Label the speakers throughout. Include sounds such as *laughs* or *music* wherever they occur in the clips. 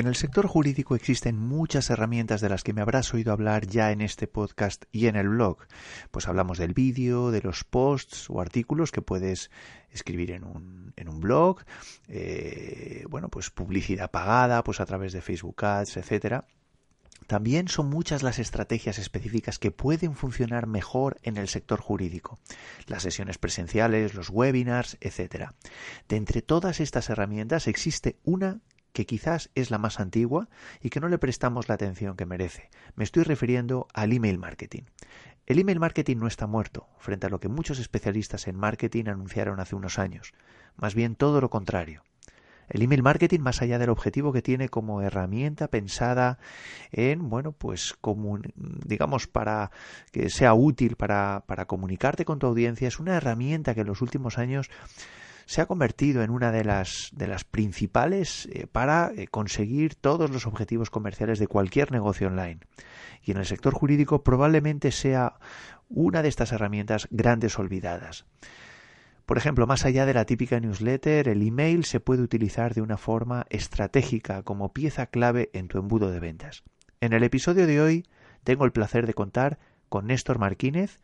Speaker 1: En el sector jurídico existen muchas herramientas de las que me habrás oído hablar ya en este podcast y en el blog. Pues hablamos del vídeo, de los posts o artículos que puedes escribir en un, en un blog, eh, bueno, pues publicidad pagada, pues a través de Facebook Ads, etcétera. También son muchas las estrategias específicas que pueden funcionar mejor en el sector jurídico, las sesiones presenciales, los webinars, etc. De entre todas estas herramientas existe una que quizás es la más antigua y que no le prestamos la atención que merece. Me estoy refiriendo al email marketing. El email marketing no está muerto, frente a lo que muchos especialistas en marketing anunciaron hace unos años. Más bien todo lo contrario. El email marketing, más allá del objetivo que tiene como herramienta pensada en, bueno, pues como, digamos, para que sea útil para, para comunicarte con tu audiencia, es una herramienta que en los últimos años se ha convertido en una de las, de las principales eh, para eh, conseguir todos los objetivos comerciales de cualquier negocio online. Y en el sector jurídico probablemente sea una de estas herramientas grandes olvidadas. Por ejemplo, más allá de la típica newsletter, el email se puede utilizar de una forma estratégica como pieza clave en tu embudo de ventas. En el episodio de hoy tengo el placer de contar con Néstor Martínez,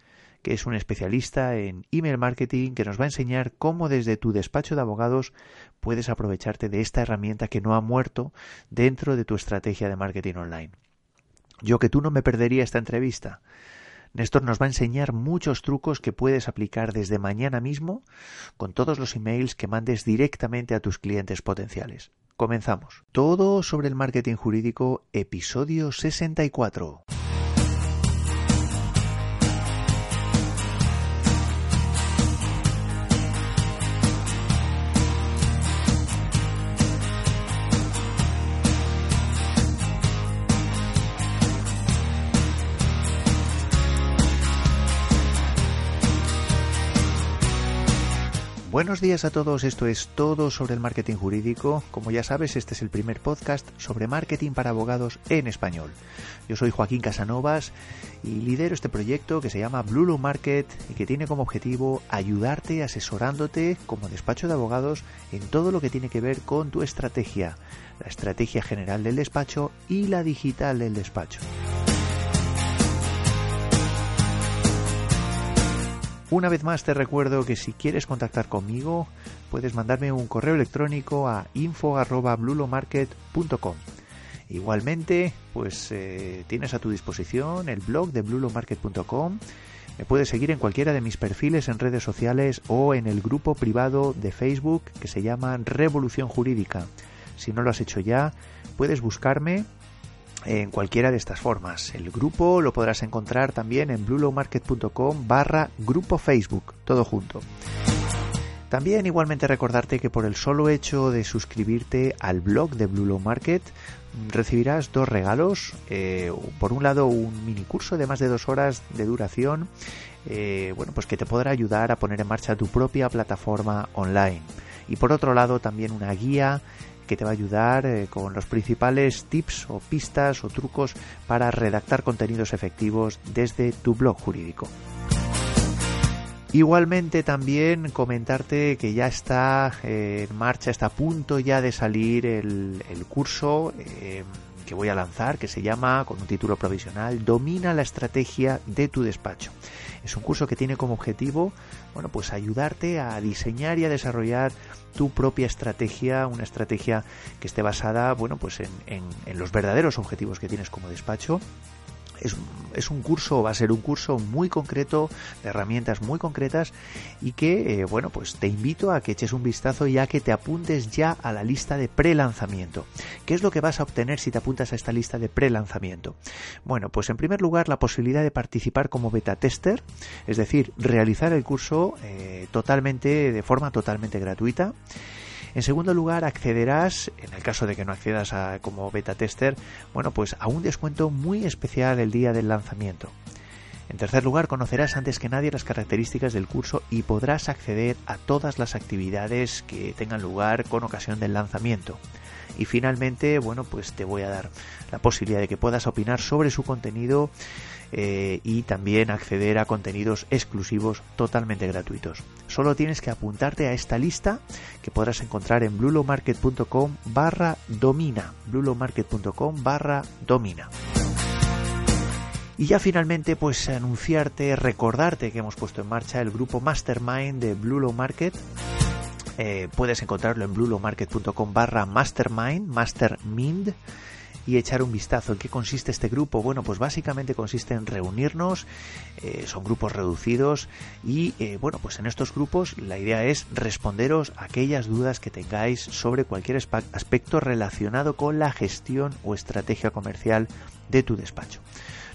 Speaker 1: que es un especialista en email marketing que nos va a enseñar cómo desde tu despacho de abogados puedes aprovecharte de esta herramienta que no ha muerto dentro de tu estrategia de marketing online. Yo que tú no me perdería esta entrevista. Néstor nos va a enseñar muchos trucos que puedes aplicar desde mañana mismo con todos los emails que mandes directamente a tus clientes potenciales. Comenzamos. Todo sobre el marketing jurídico, episodio 64. Buenos días a todos, esto es todo sobre el marketing jurídico. Como ya sabes, este es el primer podcast sobre marketing para abogados en español. Yo soy Joaquín Casanovas y lidero este proyecto que se llama Blue Market y que tiene como objetivo ayudarte asesorándote como despacho de abogados en todo lo que tiene que ver con tu estrategia, la estrategia general del despacho y la digital del despacho. Una vez más te recuerdo que si quieres contactar conmigo puedes mandarme un correo electrónico a info@blulomarket.com. Igualmente, pues eh, tienes a tu disposición el blog de blulomarket.com. Me puedes seguir en cualquiera de mis perfiles en redes sociales o en el grupo privado de Facebook que se llama Revolución Jurídica. Si no lo has hecho ya, puedes buscarme en cualquiera de estas formas. El grupo lo podrás encontrar también en bluelowmarket.com barra grupo Facebook, todo junto. También igualmente recordarte que por el solo hecho de suscribirte al blog de Blue Market recibirás dos regalos. Eh, por un lado un mini curso de más de dos horas de duración, eh, bueno pues que te podrá ayudar a poner en marcha tu propia plataforma online. Y por otro lado también una guía que te va a ayudar eh, con los principales tips o pistas o trucos para redactar contenidos efectivos desde tu blog jurídico. Igualmente también comentarte que ya está eh, en marcha, está a punto ya de salir el, curso eh, que voy a lanzar, que se llama, con un título provisional, Domina la estrategia de tu despacho. Es un curso que tiene como objetivo, bueno, pues ayudarte a diseñar y a desarrollar tu propia estrategia, una estrategia que esté basada, bueno, pues en, en los verdaderos objetivos que tienes como despacho es, un curso, va a ser un curso muy concreto, de herramientas muy concretas y que, eh, bueno, pues te invito a que eches un vistazo y a que te apuntes ya a la lista de pre-lanzamiento. ¿Qué es lo que vas a obtener si te apuntas a esta lista de pre-lanzamiento? Bueno, pues en primer lugar la posibilidad de participar como beta tester, es decir, realizar el curso eh, totalmente, de forma totalmente gratuita. En segundo lugar, accederás, en el caso de que no accedas a, como beta tester, bueno, pues a un descuento muy especial el día del lanzamiento. En tercer lugar, conocerás antes que nadie las características del curso y podrás acceder a todas las actividades que tengan lugar con ocasión del lanzamiento. Y finalmente, bueno, pues te voy a dar la posibilidad de que puedas opinar sobre su contenido eh, y también acceder a contenidos exclusivos totalmente gratuitos. Solo tienes que apuntarte a esta lista que podrás encontrar en blulomarket.com barra domina. blulomarket.com barra domina. Y ya finalmente, pues anunciarte, recordarte que hemos puesto en marcha el grupo Mastermind de Market. Eh, puedes encontrarlo en bluelowmarket.com barra mastermind, mastermind y echar un vistazo en qué consiste este grupo. Bueno, pues básicamente consiste en reunirnos, eh, son grupos reducidos y eh, bueno, pues en estos grupos la idea es responderos aquellas dudas que tengáis sobre cualquier aspecto relacionado con la gestión o estrategia comercial de tu despacho.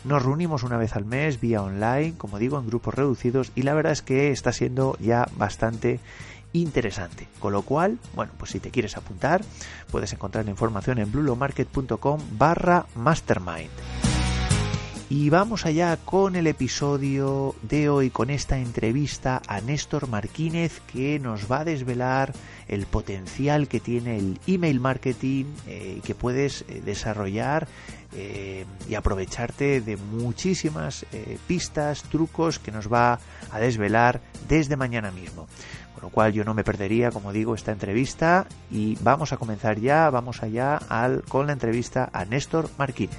Speaker 1: Nos reunimos una vez al mes vía online, como digo, en grupos reducidos y la verdad es que está siendo ya bastante interesante. Con lo cual, bueno, pues si te quieres apuntar, puedes encontrar la información en blulomarket.com barra mastermind. Y vamos allá con el episodio de hoy, con esta entrevista a Néstor Marquínez que nos va a desvelar el potencial que tiene el email marketing eh, que puedes eh, desarrollar eh, y aprovecharte de muchísimas pistas, trucos que nos va a desvelar desde mañana mismo. Con lo cual yo no me perdería, como digo, esta entrevista y vamos a comenzar ya, vamos allá al, con la entrevista a Néstor Marquínez.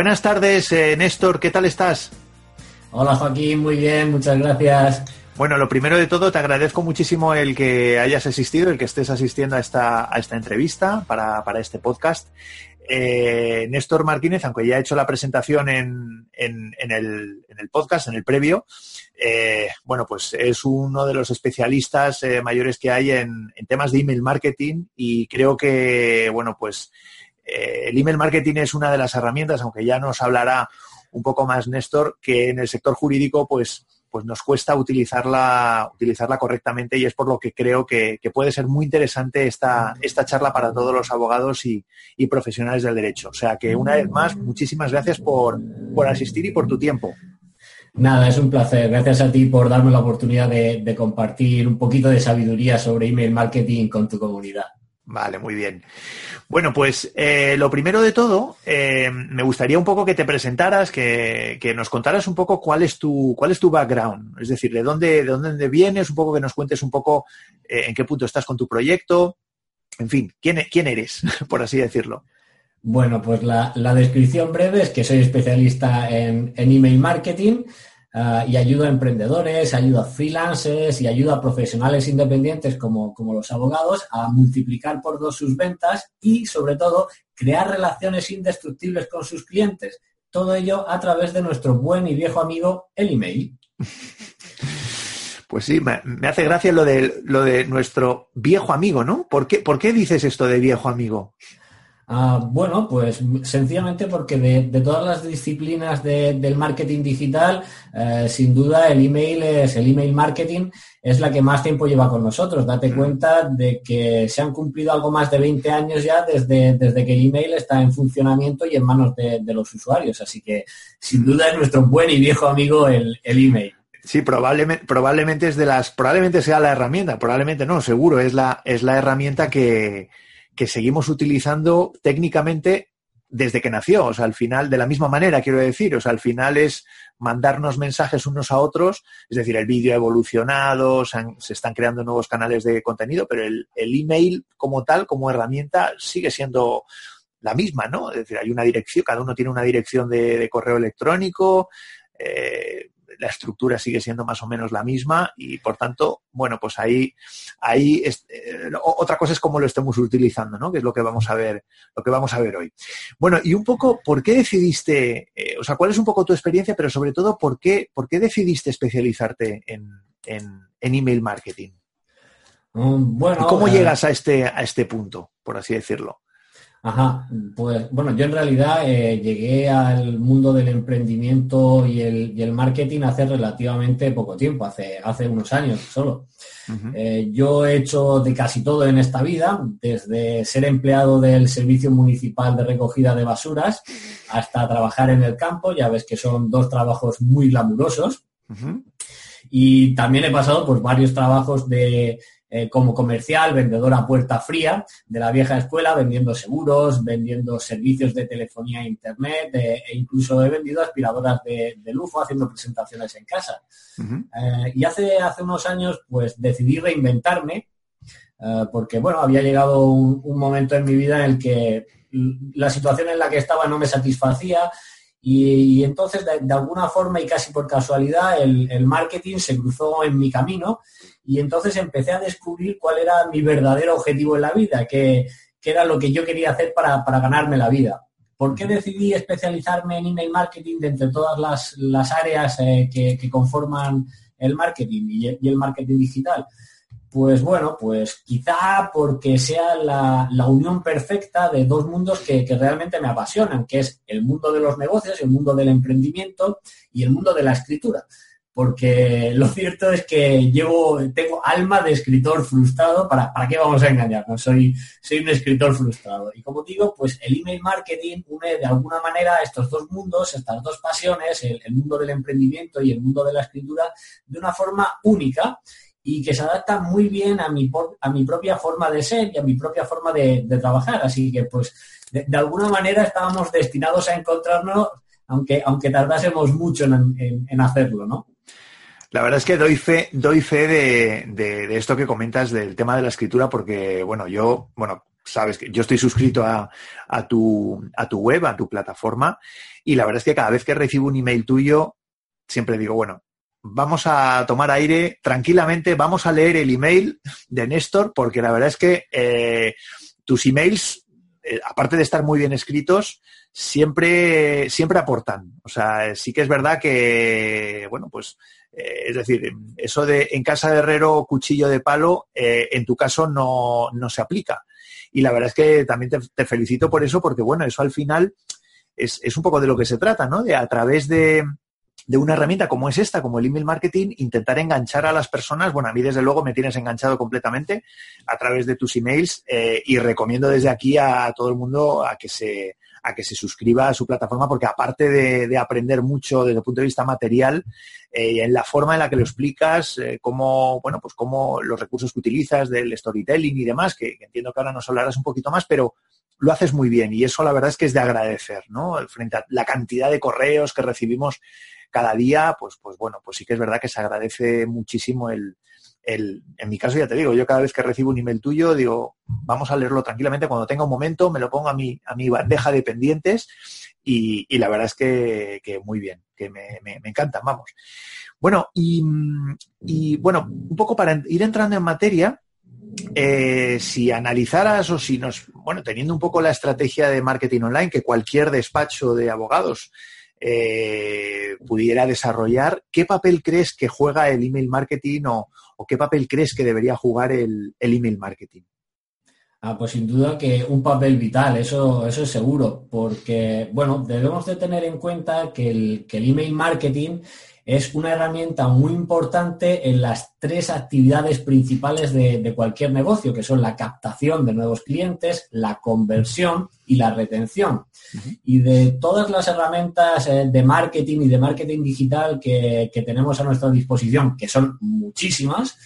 Speaker 1: Buenas tardes, eh, Néstor, ¿qué tal estás?
Speaker 2: Hola Joaquín, muy bien, muchas gracias.
Speaker 1: Bueno, lo primero de todo, te agradezco muchísimo el que hayas asistido, el que estés asistiendo a esta, a esta entrevista para, este podcast. Eh, Néstor Martínez, aunque ya ha hecho la presentación en, en, el, en el, podcast, en el previo, eh, bueno, pues es uno de los especialistas mayores que hay en, temas de email marketing y creo que, bueno, pues eh, el email marketing es una de las herramientas, aunque ya nos hablará un poco más Néstor, que en el sector jurídico pues, pues nos cuesta utilizarla, utilizarla correctamente y es por lo que creo que, puede ser muy interesante esta, esta charla para todos los abogados y, profesionales del derecho. O sea que una vez más, muchísimas gracias por, asistir y por tu tiempo.
Speaker 2: Nada, es un placer. Gracias a ti por darme la oportunidad de compartir un poquito de sabiduría sobre email marketing con tu comunidad.
Speaker 1: Vale, muy bien. Bueno, pues eh, lo primero de todo, eh, me gustaría un poco que te presentaras, que, nos contaras un poco cuál es tu, cuál es tu background, es decir, de dónde, de dónde vienes, un poco que nos cuentes un poco eh, en qué punto estás con tu proyecto, en fin, quién, quién eres, *laughs* por así decirlo.
Speaker 2: Bueno, pues la, descripción breve es que soy especialista en, en email marketing. Ah, y ayuda a emprendedores, ayuda a freelancers y ayuda a profesionales independientes como, como los abogados a multiplicar por dos sus ventas y, sobre todo, crear relaciones indestructibles con sus clientes. Todo ello a través de nuestro buen y viejo amigo, el email.
Speaker 1: Pues sí, me, hace gracia lo de, lo de nuestro viejo amigo, ¿no? ¿Por qué, ¿Por qué dices esto de viejo amigo?
Speaker 2: Ah, bueno, pues sencillamente porque de, todas las disciplinas del marketing digital, eh, sin duda el email es el email marketing es la que más tiempo lleva con nosotros. Date mm. cuenta de que se han cumplido algo más de 20 años ya desde, desde que el email está en funcionamiento y en manos de, los usuarios. Así que sin duda es nuestro buen y viejo amigo el, el email.
Speaker 1: Sí, probablemente, probablemente es de las, probablemente sea la herramienta, probablemente no, seguro, es la, es la herramienta que, que seguimos utilizando técnicamente desde que nació, o sea, al final, de la misma manera, quiero decir, o sea, al final es mandarnos mensajes unos a otros, es decir, el vídeo ha evolucionado, se, están creando nuevos canales de contenido, pero el, email como tal, como herramienta, sigue siendo la misma, ¿no? Es decir, hay una dirección, cada uno tiene una dirección de, correo electrónico, eh, la estructura sigue siendo más o menos la misma y por tanto, bueno, pues ahí, ahí eh, otra cosa es cómo lo estemos utilizando, ¿no? Que es lo que vamos a ver, lo que vamos a ver hoy. Bueno, y un poco, ¿por qué decidiste, eh, o sea, cuál es un poco tu experiencia, pero sobre todo, ¿por qué, por qué decidiste especializarte en, en, email marketing?
Speaker 2: Mm, bueno,
Speaker 1: ¿Cómo eh, llegas a este, a este punto, por así decirlo?
Speaker 2: Ajá, pues bueno, yo en realidad eh, llegué al mundo del emprendimiento y el, marketing hace relativamente poco tiempo, hace, hace unos años solo. Eh, yo he hecho de casi todo en esta vida, desde ser empleado del Servicio Municipal de Recogida de Basuras hasta trabajar en el campo, ya ves que son dos trabajos muy glamurosos. Y también he pasado por varios trabajos de eh, como comercial, vendedor a puerta fría de la vieja escuela, vendiendo seguros, vendiendo servicios de telefonía e internet e incluso he vendido aspiradoras de, lujo haciendo presentaciones en casa. Eh, y hace, hace unos años pues decidí reinventarme porque bueno, había llegado un, un momento en mi vida en el que la situación en la que estaba no me satisfacía y, entonces, de, alguna forma y casi por casualidad, el, marketing se cruzó en mi camino y entonces empecé a descubrir cuál era mi verdadero objetivo en la vida, que, era lo que yo quería hacer para, ganarme la vida. ¿Por qué decidí especializarme en email marketing de entre todas las, áreas eh, que, conforman el marketing y el marketing digital? Pues bueno, pues quizá porque sea la, unión perfecta de dos mundos que, realmente me apasionan, que es el mundo de los negocios, el mundo del emprendimiento y el mundo de la escritura. Porque lo cierto es que llevo, tengo alma de escritor frustrado, ¿para, para qué vamos a engañarnos? Soy, soy un escritor frustrado. Y como digo, pues el email marketing une de alguna manera estos dos mundos, estas dos pasiones, el, mundo del emprendimiento y el mundo de la escritura, de una forma única y que se adapta muy bien a mi, a mi propia forma de ser y a mi propia forma de, trabajar. Así que, pues, de, alguna manera estábamos destinados a encontrarnos, aunque, aunque tardásemos mucho en, hacerlo, ¿no?
Speaker 1: La verdad es que doy fe, doy fe de, de, esto que comentas del tema de la escritura, porque, bueno, yo, bueno, sabes que yo estoy suscrito a, a, tu, a tu web, a tu plataforma, y la verdad es que cada vez que recibo un email tuyo, siempre digo, bueno, vamos a tomar aire tranquilamente, vamos a leer el email de Néstor, porque la verdad es que eh, tus emails, eh, aparte de estar muy bien escritos, siempre, siempre aportan. O sea, sí que es verdad que, bueno, pues, eh, es decir, eso de en casa de herrero, cuchillo de palo, en tu caso no, no, se aplica. Y la verdad es que también te, felicito por eso, porque, bueno, eso al final es, es un poco de lo que se trata, ¿no? De a través de, de una herramienta como es esta, como el email marketing, intentar enganchar a las personas. Bueno, a mí desde luego me tienes enganchado completamente a través de tus emails eh, y recomiendo desde aquí a todo el mundo a que se a que se suscriba a su plataforma porque aparte de, aprender mucho desde el punto de vista material eh, en la forma en la que lo explicas eh, cómo bueno pues cómo los recursos que utilizas del storytelling y demás que, que, entiendo que ahora nos hablarás un poquito más pero lo haces muy bien y eso la verdad es que es de agradecer no frente a la cantidad de correos que recibimos cada día, pues, pues bueno, pues sí que es verdad que se agradece muchísimo el, en mi caso ya te digo, yo cada vez que recibo un email tuyo, digo, vamos a leerlo tranquilamente, cuando tenga un momento me lo pongo a mi, a mi bandeja de pendientes y, la verdad es que, muy bien, que me, encantan, vamos. Bueno, y, y, bueno, un poco para ir entrando en materia, eh, si analizaras o si nos, bueno, teniendo un poco la estrategia de marketing online que cualquier despacho de abogados eh, pudiera desarrollar. ¿Qué papel crees que juega el email marketing o, qué papel crees que debería jugar el, email marketing?
Speaker 2: Ah, pues sin duda que un papel vital, eso, eso es seguro, porque, bueno, debemos de tener en cuenta que el, que el email marketing es una herramienta muy importante en las tres actividades principales de, cualquier negocio, que son la captación de nuevos clientes, la conversión y la retención. Y de todas las herramientas eh, de marketing y de marketing digital que, tenemos a nuestra disposición, que son muchísimas,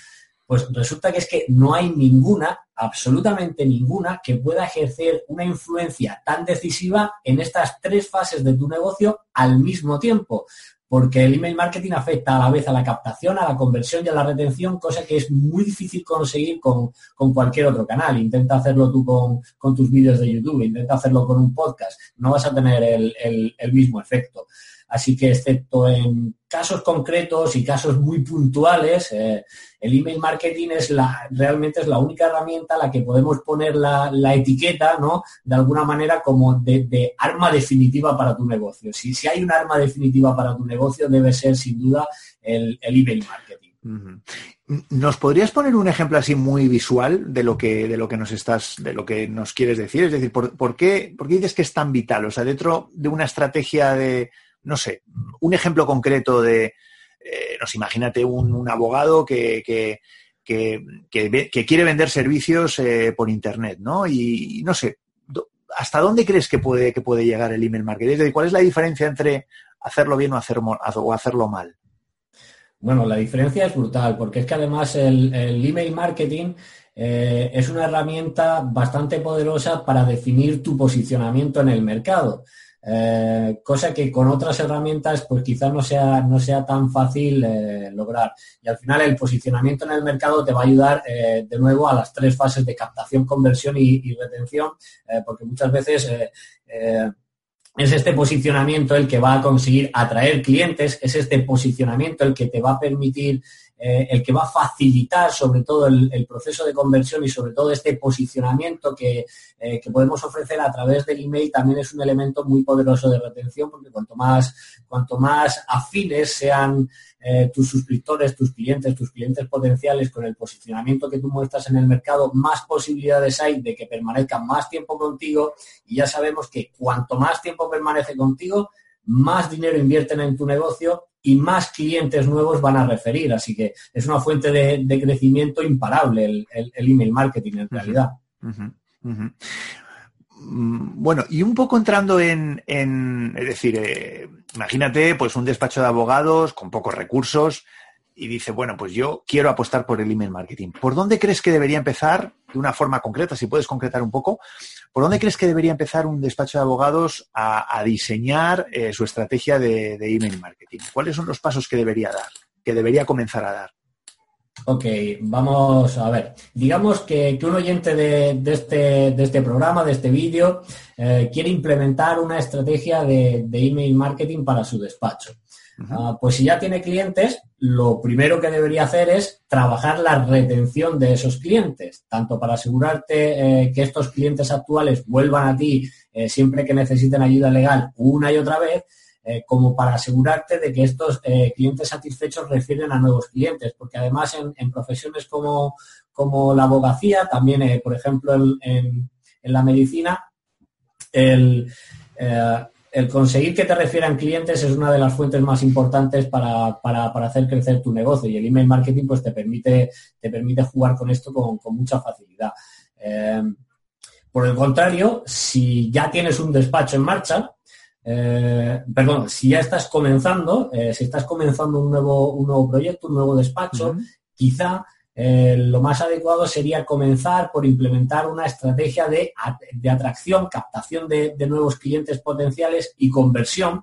Speaker 2: pues resulta que es que no hay ninguna, absolutamente ninguna, que pueda ejercer una influencia tan decisiva en estas tres fases de tu negocio al mismo tiempo porque el email marketing afecta a la vez a la captación, a la conversión y a la retención, cosa que es muy difícil conseguir con, cualquier otro canal. Intenta hacerlo tú con, tus vídeos de YouTube, intenta hacerlo con un podcast, no vas a tener el mismo efecto. Así que, excepto en casos concretos y casos muy puntuales, eh, el email marketing es la, realmente es la única herramienta a la que podemos poner la, etiqueta, ¿no? De alguna manera como de, arma definitiva para tu negocio. Si, si hay un arma definitiva para tu negocio, debe ser sin duda el, email marketing.
Speaker 1: ¿Nos podrías poner un ejemplo así muy visual de lo que, de lo que nos estás, de lo que nos quieres decir? Es decir, ¿por, qué, dices que es tan vital? O sea, dentro de una estrategia de, no sé, un ejemplo concreto de, eh, nos imagínate un, abogado que, que, quiere vender servicios eh, por internet, ¿no? Y, no sé, ¿hasta dónde crees que puede, que puede llegar el email marketing? ¿cuál es la diferencia entre hacerlo bien o, o hacerlo mal?
Speaker 2: Bueno, la diferencia es brutal, porque es que además el, email marketing eh, es una herramienta bastante poderosa para definir tu posicionamiento en el mercado. Eh, cosa que con otras herramientas pues quizás no sea, no sea tan fácil eh, lograr. Y al final el posicionamiento en el mercado te va a ayudar de nuevo a las tres fases de captación, conversión y retención, porque muchas veces es este posicionamiento el que va a conseguir atraer clientes, es este posicionamiento el que te va a permitir, eh, el que va a facilitar sobre todo el, proceso de conversión y sobre todo este posicionamiento que, eh, que, podemos ofrecer a través del email también es un elemento muy poderoso de retención porque cuanto más, cuanto más afines sean eh, tus suscriptores, tus clientes, tus clientes potenciales con el posicionamiento que tú muestras en el mercado, más posibilidades hay de que permanezcan más tiempo contigo. Y ya sabemos que cuanto más tiempo permanece contigo, más dinero invierten en tu negocio y más clientes nuevos van a referir. Así que es una fuente de, crecimiento imparable el, email marketing en realidad.
Speaker 1: Mm, bueno, y un poco entrando en, es decir, eh, imagínate pues un despacho de abogados con pocos recursos y dice, bueno, pues yo quiero apostar por el email marketing. ¿Por dónde crees que debería empezar, de una forma concreta, si puedes concretar un poco, por dónde crees que debería empezar un despacho de abogados a, diseñar eh, su estrategia de, email marketing? ¿Cuáles son los pasos que debería dar, que debería comenzar a dar?
Speaker 2: Ok, vamos a ver. Digamos que, un oyente de, este, de, este, programa, de este vídeo, eh, quiere implementar una estrategia de, email marketing para su despacho. Ah, pues si ya tiene clientes, lo primero que debería hacer es trabajar la retención de esos clientes, tanto para asegurarte eh, que estos clientes actuales vuelvan a ti eh, siempre que necesiten ayuda legal una y otra vez, eh, como para asegurarte de que estos clientes satisfechos refieren a nuevos clientes, porque además en, profesiones como, la abogacía, también, por ejemplo, en, la medicina, el, conseguir que te refieran clientes es una de las fuentes más importantes para, hacer crecer tu negocio y el email marketing pues te permite, te permite jugar con esto con, con mucha facilidad. por el contrario, si ya tienes un despacho en marcha, eh, perdón, si ya estás comenzando, eh, si estás comenzando un nuevo, un nuevo proyecto, un nuevo despacho, quizá eh, lo más adecuado sería comenzar por implementar una estrategia de, atracción, captación de, nuevos clientes potenciales y conversión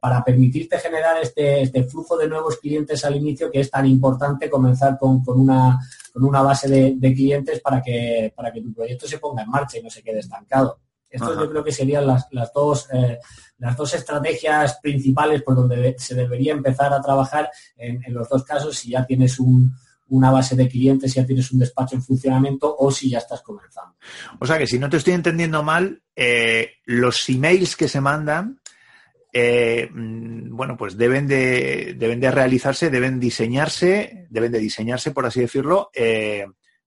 Speaker 2: para permitirte generar este, este, flujo de nuevos clientes al inicio que es tan importante comenzar con, una, con una, base de, clientes para que, para que tu proyecto se ponga en marcha y no se quede estancado. Esto yo creo que serían las, dos, eh, las dos estrategias principales por donde se debería empezar a trabajar en, los dos casos si ya tienes una base de clientes, si ya tienes un despacho en funcionamiento o si ya estás comenzando.
Speaker 1: O sea que si no te estoy entendiendo mal, eh, los emails que se mandan, eh, mm, bueno, pues deben de, deben de realizarse, deben diseñarse, deben de diseñarse, por así decirlo,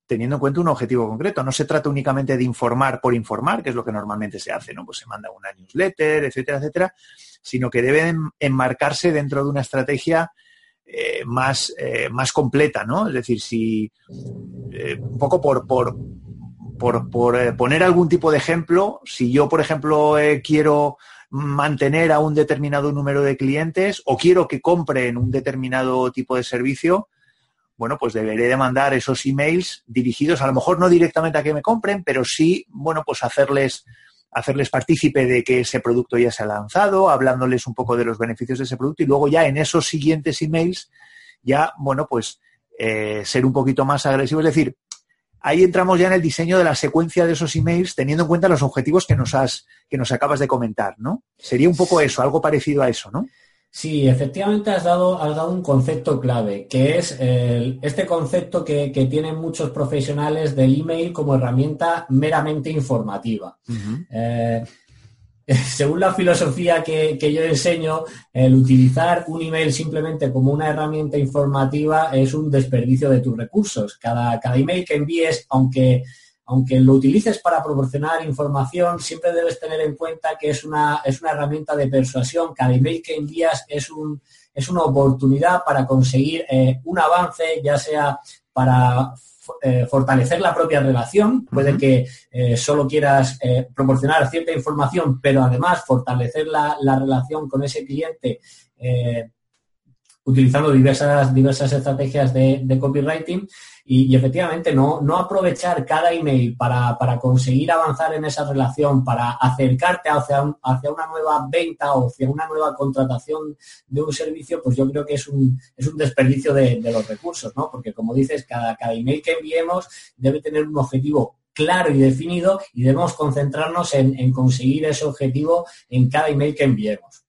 Speaker 1: teniendo en cuenta un objetivo concreto. No se trata únicamente de informar por informar, que es lo que normalmente se hace, ¿no? Pues se manda una newsletter, etcétera, etcétera, sino que deben enmarcarse dentro de una estrategia eh, más, eh, más completa, ¿no? Es decir, si eh, un poco por, por, por, por poner algún tipo de ejemplo, si yo, por ejemplo, quiero mantener a un determinado número de clientes o quiero que compren un determinado tipo de servicio, bueno, pues deberé de mandar esos emails dirigidos, a lo mejor no directamente a que me compren, pero sí, bueno, pues hacerles, hacerles partícipe de que ese producto ya se ha lanzado, hablándoles un poco de los beneficios de ese producto y luego ya en esos siguientes emails ya, bueno, pues eh, ser un poquito más agresivo. Es decir, ahí entramos ya en el diseño de la secuencia de esos emails teniendo en cuenta los objetivos que nos has, que nos acabas de comentar, ¿no? Sería un poco eso, algo parecido a eso, ¿no?
Speaker 2: Sí, efectivamente has dado, has dado un concepto clave, que es este concepto que, tienen muchos profesionales del email como herramienta meramente informativa. Eh, *laughs* según la filosofía que, yo enseño, el utilizar un email simplemente como una herramienta informativa es un desperdicio de tus recursos. Cada, cada email que envíes, aunque, aunque lo utilices para proporcionar información, siempre debes tener en cuenta que es una, es una herramienta de persuasión. Cada email que envías es, un, es una oportunidad para conseguir eh, un avance, ya sea para eh, fortalecer la propia relación. Puede que eh, solo quieras proporcionar cierta información, pero además fortalecer la, relación con ese cliente utilizando diversas, diversas estrategias de, de copywriting y, efectivamente no, no, aprovechar cada email para, conseguir avanzar en esa relación, para acercarte hacia, hacia una nueva venta o hacia una nueva contratación de un servicio, pues yo creo que es un, es un desperdicio de, los recursos, ¿no? Porque como dices, cada, cada email que enviemos debe tener un objetivo claro y definido y debemos concentrarnos en, en conseguir ese objetivo en cada email que enviemos.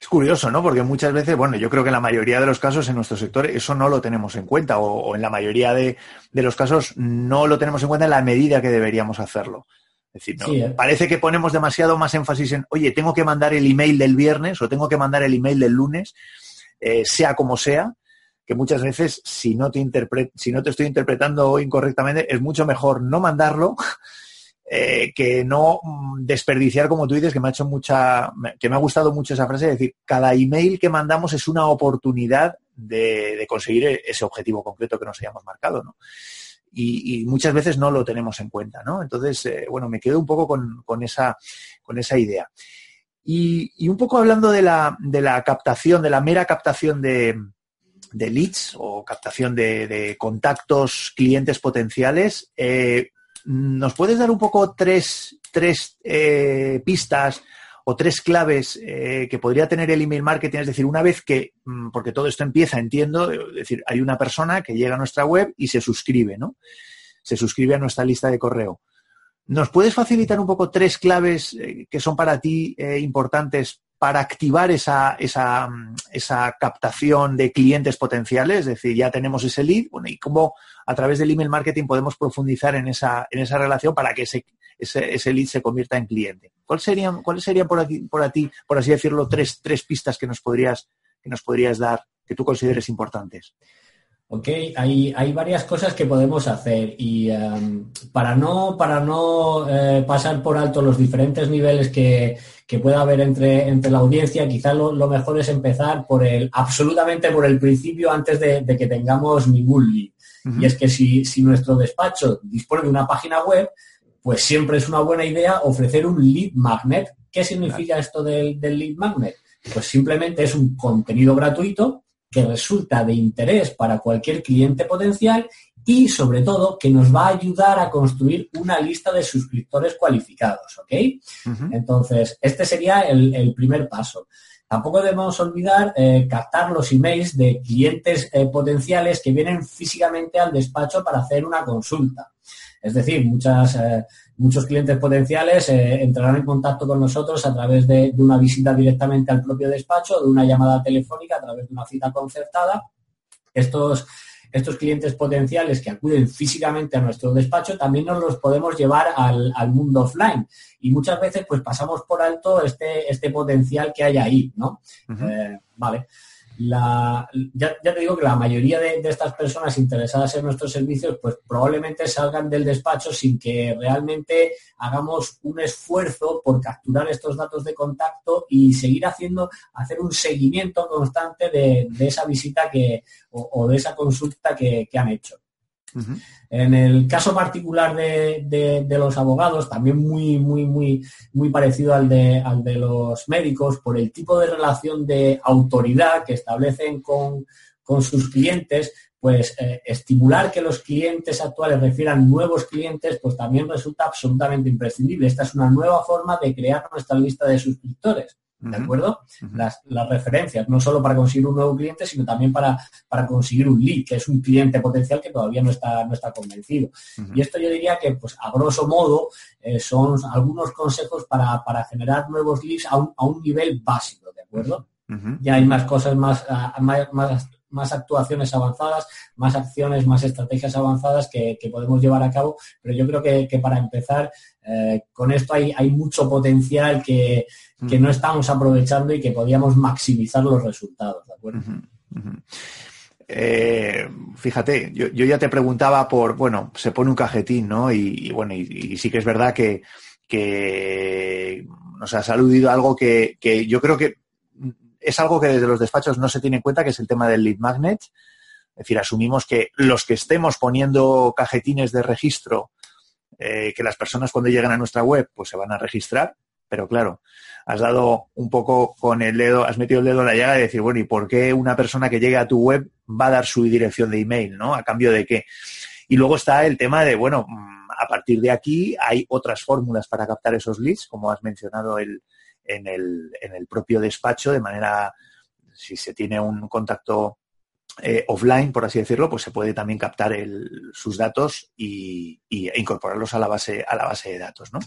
Speaker 1: Es curioso, ¿no? Porque muchas veces, bueno, yo creo que en la mayoría de los casos en nuestro sector eso no lo tenemos en cuenta o, en la mayoría de, los casos no lo tenemos en cuenta en la medida que deberíamos hacerlo. Es decir, ¿eh? parece que ponemos demasiado más énfasis en, oye, tengo que mandar el email del viernes o tengo que mandar el email del lunes, eh, sea como sea, que muchas veces si no te si no te estoy interpretando incorrectamente, es mucho mejor no mandarlo eh, que no mm, desperdiciar, como tú dices, que me ha hecho mucha, que me ha gustado mucho esa frase, es decir, cada email que mandamos es una oportunidad de, conseguir e-, ese objetivo concreto que nos hayamos marcado, ¿no? Y, muchas veces no lo tenemos en cuenta, ¿no? Entonces, eh, bueno, me quedo un poco con, esa, con esa idea. Y, un poco hablando de la, de la captación, de la mera captación de, leads o captación de, contactos clientes potenciales, eh, ¿Nos puedes dar un poco tres, eh, pistas o tres claves eh, que podría tener el email marketing? Es decir, una vez que, mm, porque todo esto empieza, entiendo, es decir, hay una persona que llega a nuestra web y se suscribe, ¿no? Se suscribe a nuestra lista de correo. ¿Nos puedes facilitar un poco tres claves eh, que son para ti importantes para activar esa, esa, captación de clientes potenciales, es decir, ya tenemos ese lead, bueno, y cómo a través del email marketing podemos profundizar en esa, en esa relación para que ese, ese, ese lead se convierta en cliente. ¿Cuáles serían, cuáles serían por aquí, por ti, por así decirlo, tres, tres pistas que nos podrías, que nos podrías dar, que tú consideres importantes?
Speaker 2: Ok, hay, hay varias cosas que podemos hacer y em, para no, para no eh, pasar por alto los diferentes niveles que, pueda haber entre, entre la audiencia, quizás lo, mejor es empezar por el, absolutamente por el principio antes de, que tengamos ningún lead. Y es que si, si nuestro despacho dispone de una página web, pues siempre es una buena idea ofrecer un lead magnet. ¿Qué significa esto del, del lead magnet? Pues simplemente es un contenido gratuito que resulta de interés para cualquier cliente potencial y sobre todo que nos va a ayudar a construir una lista de suscriptores cualificados, ¿ok? Entonces, este sería el, primer paso. Tampoco debemos olvidar eh, captar los emails de clientes eh, potenciales que vienen físicamente al despacho para hacer una consulta. Es decir, muchas, eh, muchos clientes potenciales eh, entrarán en contacto con nosotros a través de, una visita directamente al propio despacho, de una llamada telefónica, a través de una cita concertada. Estos, estos clientes potenciales que acuden físicamente a nuestro despacho también nos los podemos llevar al, mundo offline y muchas veces pues pasamos por alto este, este potencial que hay ahí, ¿no? Eh, vale ya, te digo que la mayoría de, estas personas interesadas en nuestros servicios, pues probablemente salgan del despacho sin que realmente hagamos un esfuerzo por capturar estos datos de contacto y seguir haciendo, hacer un seguimiento constante de, esa visita que, o, de esa consulta que han hecho. En el caso particular de, los abogados, también muy, muy, muy, muy parecido al de, al de los médicos, por el tipo de relación de autoridad que establecen con, sus clientes, pues eh, estimular que los clientes actuales refieran nuevos clientes, pues también resulta absolutamente imprescindible. Esta es una nueva forma de crear nuestra lista de suscriptores. ¿De acuerdo? las, referencias, no solo para conseguir un nuevo cliente, sino también para, para conseguir un lead, que es un cliente potencial que todavía no está, no está convencido. Y esto yo diría que, pues, a grosso modo, eh, son algunos consejos para, generar nuevos leads a un, a un nivel básico, ¿de acuerdo? Ya hay más cosas más, más, más actuaciones avanzadas, más acciones, más estrategias avanzadas que, podemos llevar a cabo, pero yo creo que, para empezar, eh, con esto hay, hay mucho potencial que, mm. no estamos aprovechando y que podríamos maximizar los resultados, ¿de acuerdo?
Speaker 1: Eh, fíjate, yo, ya te preguntaba por, bueno, se pone un cajetín, ¿no? Y, bueno, y, sí que es verdad que, que nos has aludido a algo que, que, yo creo que es algo que desde los despachos no se tiene en cuenta, que es el tema del lead magnet. Es decir, asumimos que los que estemos poniendo cajetines de registro, eh, que las personas cuando lleguen a nuestra web, pues se van a registrar, pero claro, has dado un poco con el dedo, has metido el dedo en la llaga de decir, bueno, ¿y por qué una persona que llegue a tu web va a dar su dirección de email, ¿no? ¿A cambio de qué? Y luego está el tema de, bueno, mm, a partir de aquí hay otras fórmulas para captar esos leads, como has mencionado el, en, el, en el propio despacho, de manera, si se tiene un contacto eh, offline, por así decirlo, pues se puede también captar sus datos y, e incorporarlos a la base, a la base de datos, ¿no?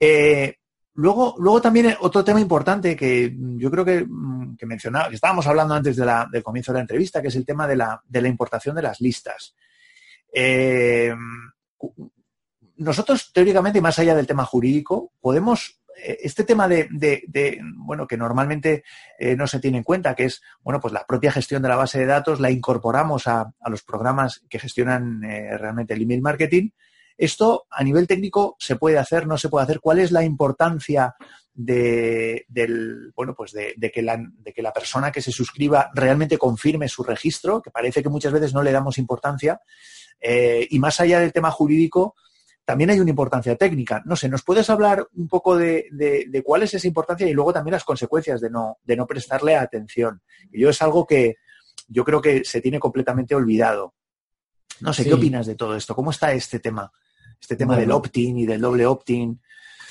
Speaker 1: Eh, Luego, luego también otro tema importante que yo creo que, mm, mencionaba, que estábamos hablando antes del comienzo de la entrevista, que es el tema de la, importación de las listas. Eh, nosotros, teóricamente, más allá del tema jurídico, podemos, eh, este tema de, bueno, que normalmente eh, no se tiene en cuenta, que es, bueno, pues la propia gestión de la base de datos, la incorporamos a los programas que gestionan realmente el email marketing, esto a nivel técnico se puede hacer, no se puede hacer. ¿Cuál es la importancia de, del, bueno, pues de, que la, de que la persona que se suscriba realmente confirme su registro, que parece que muchas veces no le damos importancia? Eh, y más allá del tema jurídico, también hay una importancia técnica. No sé, ¿nos puedes hablar un poco de, de, cuál es esa importancia y luego también las consecuencias de no, de no prestarle atención? Yo es algo que yo creo que se tiene completamente olvidado. No sé, ¿qué opinas de todo esto? ¿Cómo está este tema? Este tema del opt-in y del doble opt-in.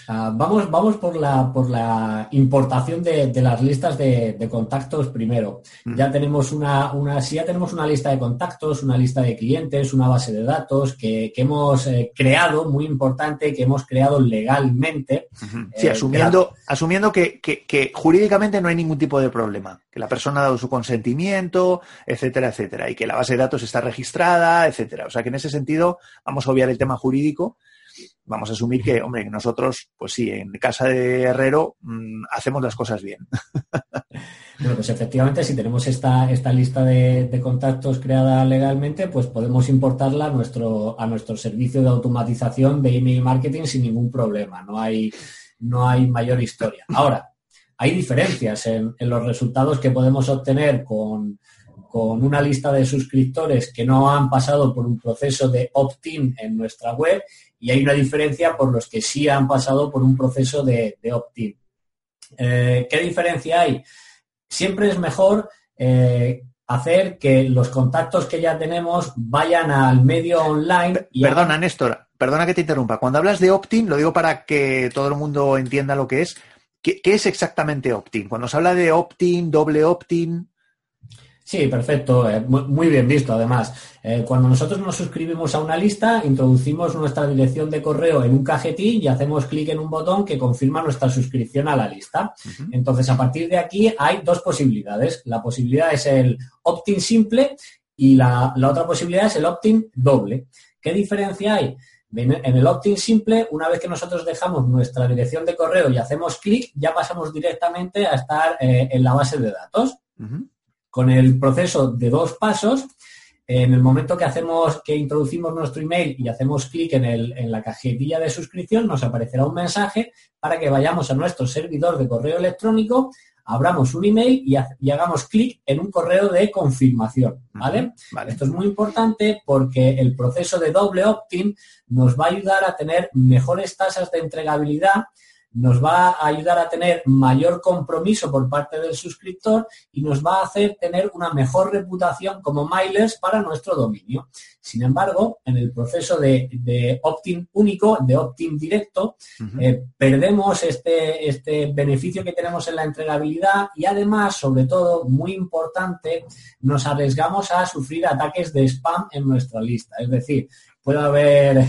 Speaker 2: Ah, vamos, vamos por la, por la importación de, las listas de, contactos primero. Ya tenemos una, una, si ya tenemos una lista de contactos, una lista de clientes, una base de datos que, hemos eh, creado, muy importante, que hemos creado legalmente.
Speaker 1: Sí, eh, asumiendo, asumiendo que, jurídicamente no hay ningún tipo de problema, que la persona ha dado su consentimiento, etcétera, etcétera, y que la base de datos está registrada, etcétera. O sea que en ese sentido vamos a obviar el tema jurídico vamos a asumir que, hombre, nosotros, pues sí, en casa de Herrero mm, hacemos las cosas bien. *laughs*
Speaker 2: Bueno, pues efectivamente, si tenemos esta, esta lista de, contactos creada legalmente, pues podemos importarla a nuestro, a nuestro servicio de automatización de email marketing sin ningún problema. No hay, no hay mayor historia. Ahora, hay diferencias en, en los resultados que podemos obtener con, con una lista de suscriptores que no han pasado por un proceso de opt-in en nuestra web y hay una diferencia por los que sí han pasado por un proceso de, opt-in. Eh, ¿Qué diferencia hay? Siempre es mejor eh, hacer que los contactos que ya tenemos vayan al medio online.
Speaker 1: Y perdona, Néstor, perdona que te interrumpa. Cuando hablas de opt-in, lo digo para que todo el mundo entienda lo que es. ¿Qué, qué es exactamente opt-in? Cuando se habla de opt-in, doble opt-in,
Speaker 2: Sí, perfecto. Eh, muy bien visto, además. Eh, cuando nosotros nos suscribimos a una lista, introducimos nuestra dirección de correo en un cajetín y hacemos clic en un botón que confirma nuestra suscripción a la lista. Entonces, a partir de aquí hay dos posibilidades. La posibilidad es el opt-in simple y la, otra posibilidad es el opt-in doble. ¿Qué diferencia hay? En el opt-in simple, una vez que nosotros dejamos nuestra dirección de correo y hacemos clic, ya pasamos directamente a estar eh, en la base de datos. Con el proceso de dos pasos, en el momento que hacemos, que introducimos nuestro email y hacemos clic en, en la cajetilla de suscripción, nos aparecerá un mensaje para que vayamos a nuestro servidor de correo electrónico, abramos un email y, hagamos clic en un correo de confirmación, ¿vale? ¿vale? Esto es muy importante porque el proceso de doble opt-in nos va a ayudar a tener mejores tasas de entregabilidad nos va a ayudar a tener mayor compromiso por parte del suscriptor y nos va a hacer tener una mejor reputación como mailers para nuestro dominio. Sin embargo, en el proceso de, opt-in único, de opt-in directo, eh, perdemos este, este beneficio que tenemos en la entregabilidad y además, sobre todo, muy importante, nos arriesgamos a sufrir ataques de spam en nuestra lista. Es decir, puede haber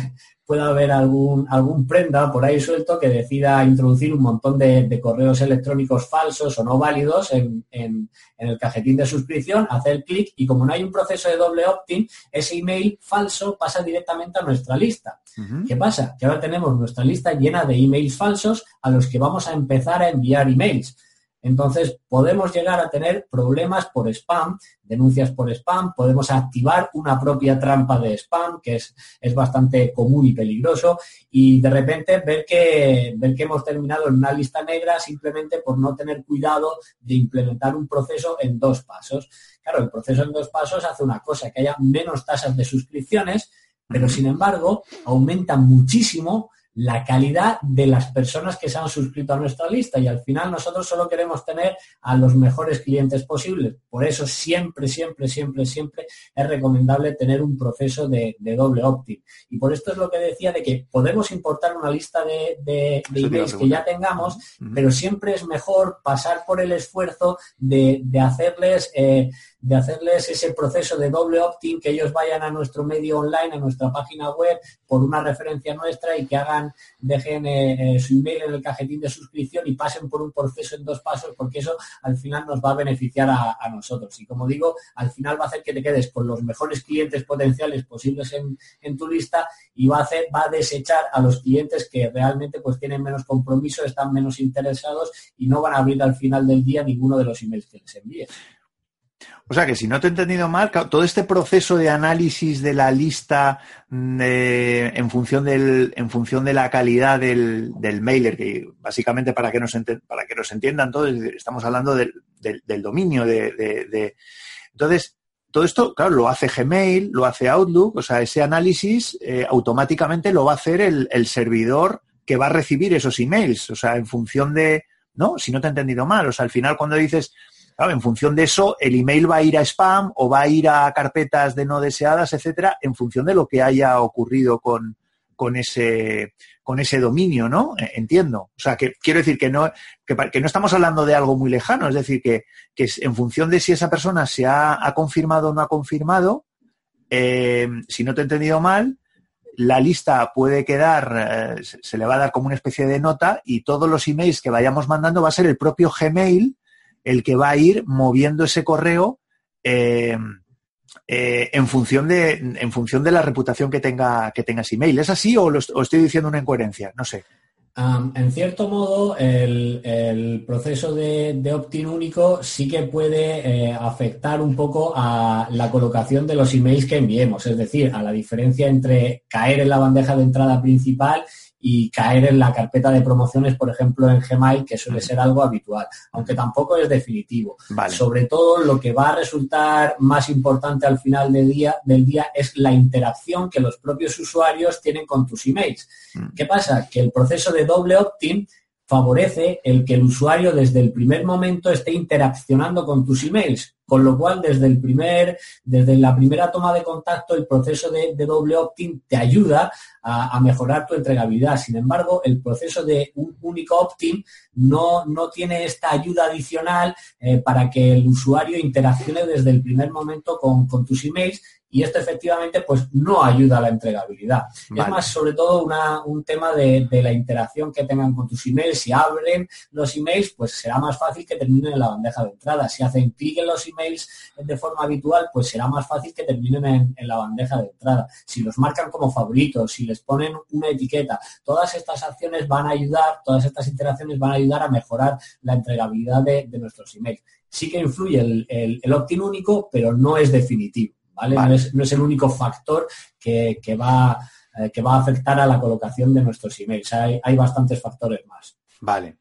Speaker 2: pueda haber algún, algún prenda por ahí suelto que decida introducir un montón de, correos electrónicos falsos o no válidos en, el cajetín de suscripción, hacer clic y como no hay un proceso de doble opt-in, ese email falso pasa directamente a nuestra lista. ¿Qué pasa? Que ahora tenemos nuestra lista llena de emails falsos a los que vamos a empezar a enviar emails. Entonces, podemos llegar a tener problemas por spam, denuncias por spam, podemos activar una propia trampa de spam, que es, es bastante común y peligroso, y de repente ver que, ver que hemos terminado en una lista negra simplemente por no tener cuidado de implementar un proceso en dos pasos. Claro, el proceso en dos pasos hace una cosa, que haya menos tasas de suscripciones, pero sin embargo aumenta muchísimo la calidad de las personas que se han suscrito a nuestra lista y al final nosotros solo queremos tener a los mejores clientes posibles. Por eso siempre, siempre, siempre, siempre es recomendable tener un proceso de, doble opt-in. Y por esto es lo que decía de que podemos importar una lista de, de, emails que ya tengamos, pero siempre es mejor pasar por el esfuerzo de, hacerles... Eh, de hacerles ese proceso de doble opt-in, que ellos vayan a nuestro medio online, a nuestra página web, por una referencia nuestra y que hagan, dejen eh, su email en el cajetín de suscripción y pasen por un proceso en dos pasos, porque eso al final nos va a beneficiar a, nosotros. Y como digo, al final va a hacer que te quedes con los mejores clientes potenciales posibles en, tu lista y va a hacer, va a desechar a los clientes que realmente pues tienen menos compromiso, están menos interesados y no van a abrir al final del día ninguno de los emails que les envíes.
Speaker 1: O sea que si no te he entendido mal, todo este proceso de análisis de la lista mm, en, función del, en función de la calidad del, mailer, que básicamente para que nos, para que nos entiendan todos, estamos hablando del, dominio de, Entonces, todo esto, claro, lo hace Gmail, lo hace Outlook, o sea, ese análisis eh, automáticamente lo va a hacer el, el servidor que va a recibir esos emails, o sea, en función de, ¿no? Si no te he entendido mal, o sea, al final cuando dices en función de eso, el email va a ir a spam o va a ir a carpetas de no deseadas, etcétera, en función de lo que haya ocurrido con, con ese con ese dominio, ¿no? E, entiendo. O sea, que quiero decir que no, que, no estamos hablando de algo muy lejano, es decir, que, que en función de si esa persona se ha, confirmado o no ha confirmado, eh, si no te he entendido mal, la lista puede quedar, eh, se le va a dar como una especie de nota y todos los emails que vayamos mandando va a ser el propio Gmail el que va a ir moviendo ese correo eh, eh, en, función de, en función de la reputación que tenga, que tenga ese email. ¿Es así o, lo, estoy diciendo una incoherencia? No sé.
Speaker 2: en cierto modo, el, proceso de, de opt-in único sí que puede eh, afectar un poco a la colocación de los emails que enviemos, es decir, a la diferencia entre caer en la bandeja de entrada principal y caer en la carpeta de promociones, por ejemplo, en Gmail, que suele ser algo habitual, aunque tampoco es definitivo. Sobre todo, lo que va a resultar más importante al final del día, del día es la interacción que los propios usuarios tienen con tus emails. Mm. ¿Qué pasa? Que el proceso de doble opt-in favorece el que el usuario desde el primer momento esté interaccionando con tus emails, con lo cual desde el primer, desde la primera toma de contacto, el proceso de, doble opt-in te ayuda a, mejorar tu entregabilidad. Sin embargo, el proceso de un único opt-in no, no tiene esta ayuda adicional eh, para que el usuario interaccione desde el primer momento con, con tus emails y esto efectivamente pues no ayuda a la entregabilidad. Es más sobre todo un tema de, la interacción que tengan con tus emails. Si abren los emails, pues será más fácil que terminen en la bandeja de entrada. Si hacen clic en los emails de forma habitual, pues será más fácil que terminen en, la bandeja de entrada. Si los marcan como favoritos, si les ponen una etiqueta, todas estas acciones van a ayudar, todas estas interacciones van a ayudar a mejorar la entregabilidad de, nuestros emails. Sí que influye el, el, el opt-in único, pero no es definitivo. No, es, el único factor que, va, eh, que va a afectar a la colocación de nuestros emails. Hay, bastantes factores más.
Speaker 1: Vale.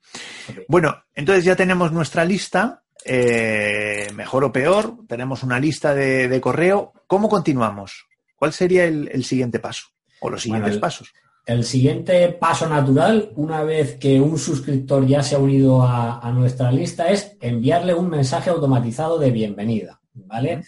Speaker 1: Bueno, entonces ya tenemos nuestra lista, eh, mejor o peor, tenemos una lista de, correo. ¿Cómo continuamos? ¿Cuál sería el, siguiente paso o los siguientes pasos?
Speaker 2: El siguiente paso natural, una vez que un suscriptor ya se ha unido a, nuestra lista, es enviarle un mensaje automatizado de bienvenida. ¿Vale?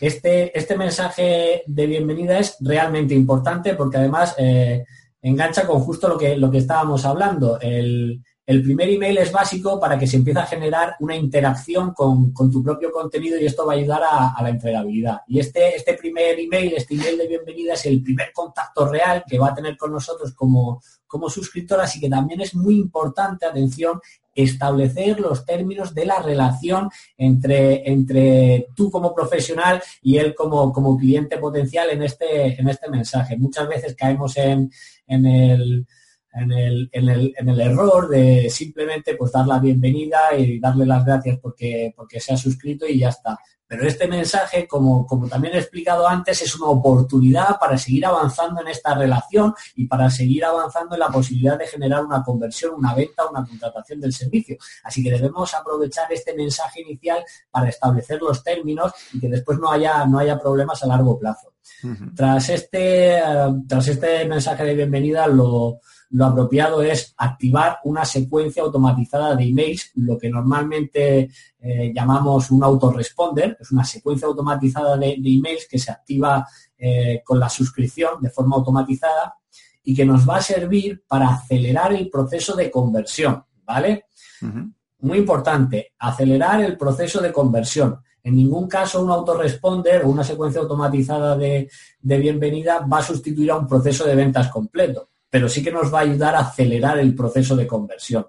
Speaker 2: Este, este mensaje de bienvenida es realmente importante porque además eh, engancha con justo lo que, lo que estábamos hablando. El, el primer email es básico para que se empiece a generar una interacción con, tu propio contenido y esto va a ayudar a, la entregabilidad. Y este, este primer email, este email de bienvenida es el primer contacto real que va a tener con nosotros como, como suscriptor, así que también es muy importante, atención, establecer los términos de la relación entre, entre tú como profesional y él como, como cliente potencial en este, en este mensaje. Muchas veces caemos en, en el en el, en, el, en el, error de simplemente pues dar la bienvenida y darle las gracias porque, porque se ha suscrito y ya está. Pero este mensaje, como, como también he explicado antes, es una oportunidad para seguir avanzando en esta relación y para seguir avanzando en la posibilidad de generar una conversión, una venta, una contratación del servicio. Así que debemos aprovechar este mensaje inicial para establecer los términos y que después no haya, no haya problemas a largo plazo. Tras este, eh, tras este mensaje de bienvenida, lo, lo apropiado es activar una secuencia automatizada de emails, lo que normalmente eh, llamamos un autoresponder, es una secuencia automatizada de, emails que se activa eh, con la suscripción de forma automatizada y que nos va a servir para acelerar el proceso de conversión, ¿vale? Muy importante, acelerar el proceso de conversión. En ningún caso un autoresponder o una secuencia automatizada de, de, bienvenida va a sustituir a un proceso de ventas completo pero sí que nos va a ayudar a acelerar el proceso de conversión.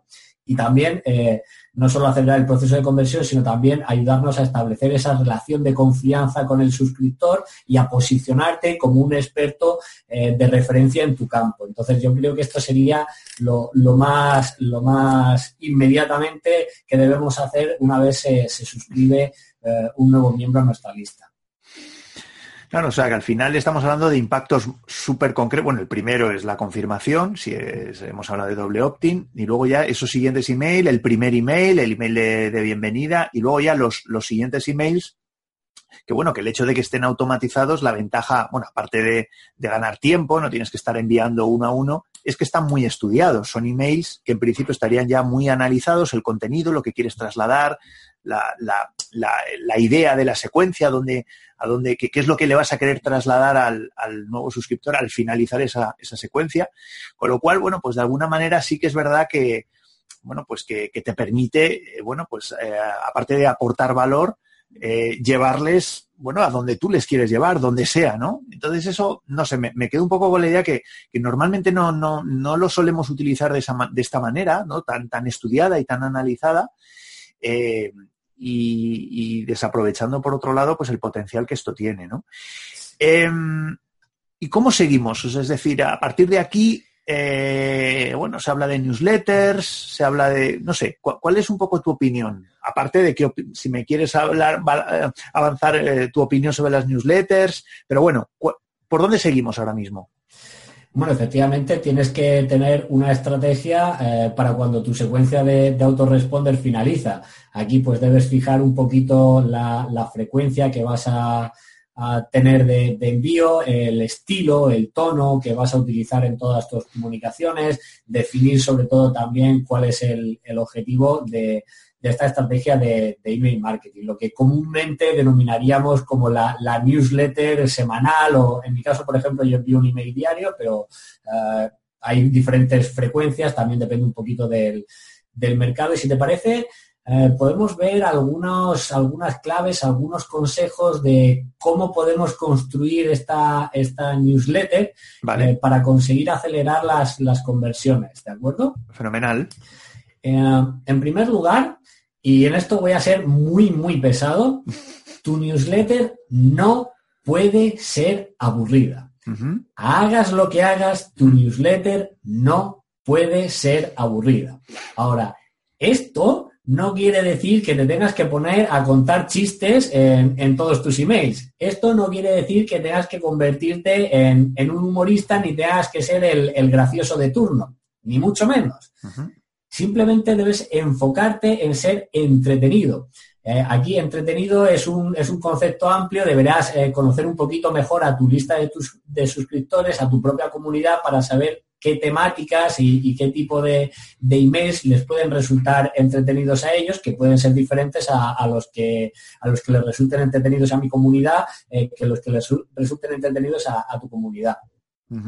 Speaker 2: Y también, eh, no solo acelerar el proceso de conversión, sino también ayudarnos a establecer esa relación de confianza con el suscriptor y a posicionarte como un experto eh, de referencia en tu campo. Entonces, yo creo que esto sería lo, más, lo más inmediatamente que debemos hacer una vez se, suscribe eh, un nuevo miembro a nuestra lista.
Speaker 1: Claro, o sea que al final estamos hablando de impactos súper concretos. Bueno, el primero es la confirmación, si hemos hablado de doble opt-in, y luego ya esos siguientes email, el primer email, el email de, bienvenida, y luego ya los, los siguientes emails que bueno, que el hecho de que estén automatizados, la ventaja, bueno, aparte de, de, ganar tiempo, no tienes que estar enviando uno a uno, es que están muy estudiados. Son emails que en principio estarían ya muy analizados, el contenido, lo que quieres trasladar, la, la, la, idea de la secuencia, donde, a dónde, qué, es lo que le vas a querer trasladar al, al nuevo suscriptor al finalizar esa, esa, secuencia. Con lo cual, bueno, pues de alguna manera sí que es verdad que, bueno, pues que, que te permite, eh, bueno, pues eh, aparte de aportar valor, eh, llevarles, bueno, a donde tú les quieres llevar, donde sea, ¿no? Entonces eso, no sé, me, me quedo un poco con la idea que, que normalmente no, no, no, lo solemos utilizar de, esa, de esta manera, ¿no? Tan, tan estudiada y tan analizada. Eh, y, desaprovechando por otro lado pues el potencial que esto tiene, ¿no? Em, ¿Y cómo seguimos? es decir, a partir de aquí, eh, bueno, se habla de newsletters, se habla de, no sé, ¿cuál, es un poco tu opinión? Aparte de que si me quieres hablar, eh, avanzar eh, tu opinión sobre las newsletters, pero bueno, ¿por dónde seguimos ahora mismo?
Speaker 2: Bueno, efectivamente tienes que tener una estrategia para cuando tu secuencia de, autoresponder finaliza. Aquí pues debes fijar un poquito la frecuencia que vas a, a tener de, envío, el estilo, el tono que vas a utilizar en todas tus comunicaciones, definir sobre todo también cuál es el, objetivo de, esta estrategia de, email marketing, lo que comúnmente denominaríamos como la, newsletter semanal o en mi caso, por ejemplo, yo envío un email diario, pero eh, hay diferentes frecuencias, también depende un poquito del, del mercado y si te parece, eh, podemos ver algunos, algunas claves, algunos consejos de cómo podemos construir esta, esta newsletter eh, para conseguir acelerar las, las, conversiones, ¿de acuerdo?
Speaker 1: Fenomenal.
Speaker 2: Eh, en primer lugar, y en esto voy a ser muy, muy pesado, *laughs* tu newsletter no puede ser aburrida. Hagas lo que hagas, tu newsletter no puede ser aburrida. Ahora, esto no quiere decir que te tengas que poner a contar chistes en, todos tus emails. Esto no quiere decir que tengas que convertirte en, un humorista ni tengas que ser el, gracioso de turno, ni mucho menos. Simplemente debes enfocarte en ser entretenido. Eh, aquí entretenido es un, es un, concepto amplio, deberás eh, conocer un poquito mejor a tu lista de, tus, de suscriptores, a tu propia comunidad para saber qué temáticas y, qué tipo de, emails les pueden resultar entretenidos a ellos, que pueden ser diferentes a, los, que, a los que les resulten entretenidos a mi comunidad, eh, que los que les resulten entretenidos a, tu comunidad.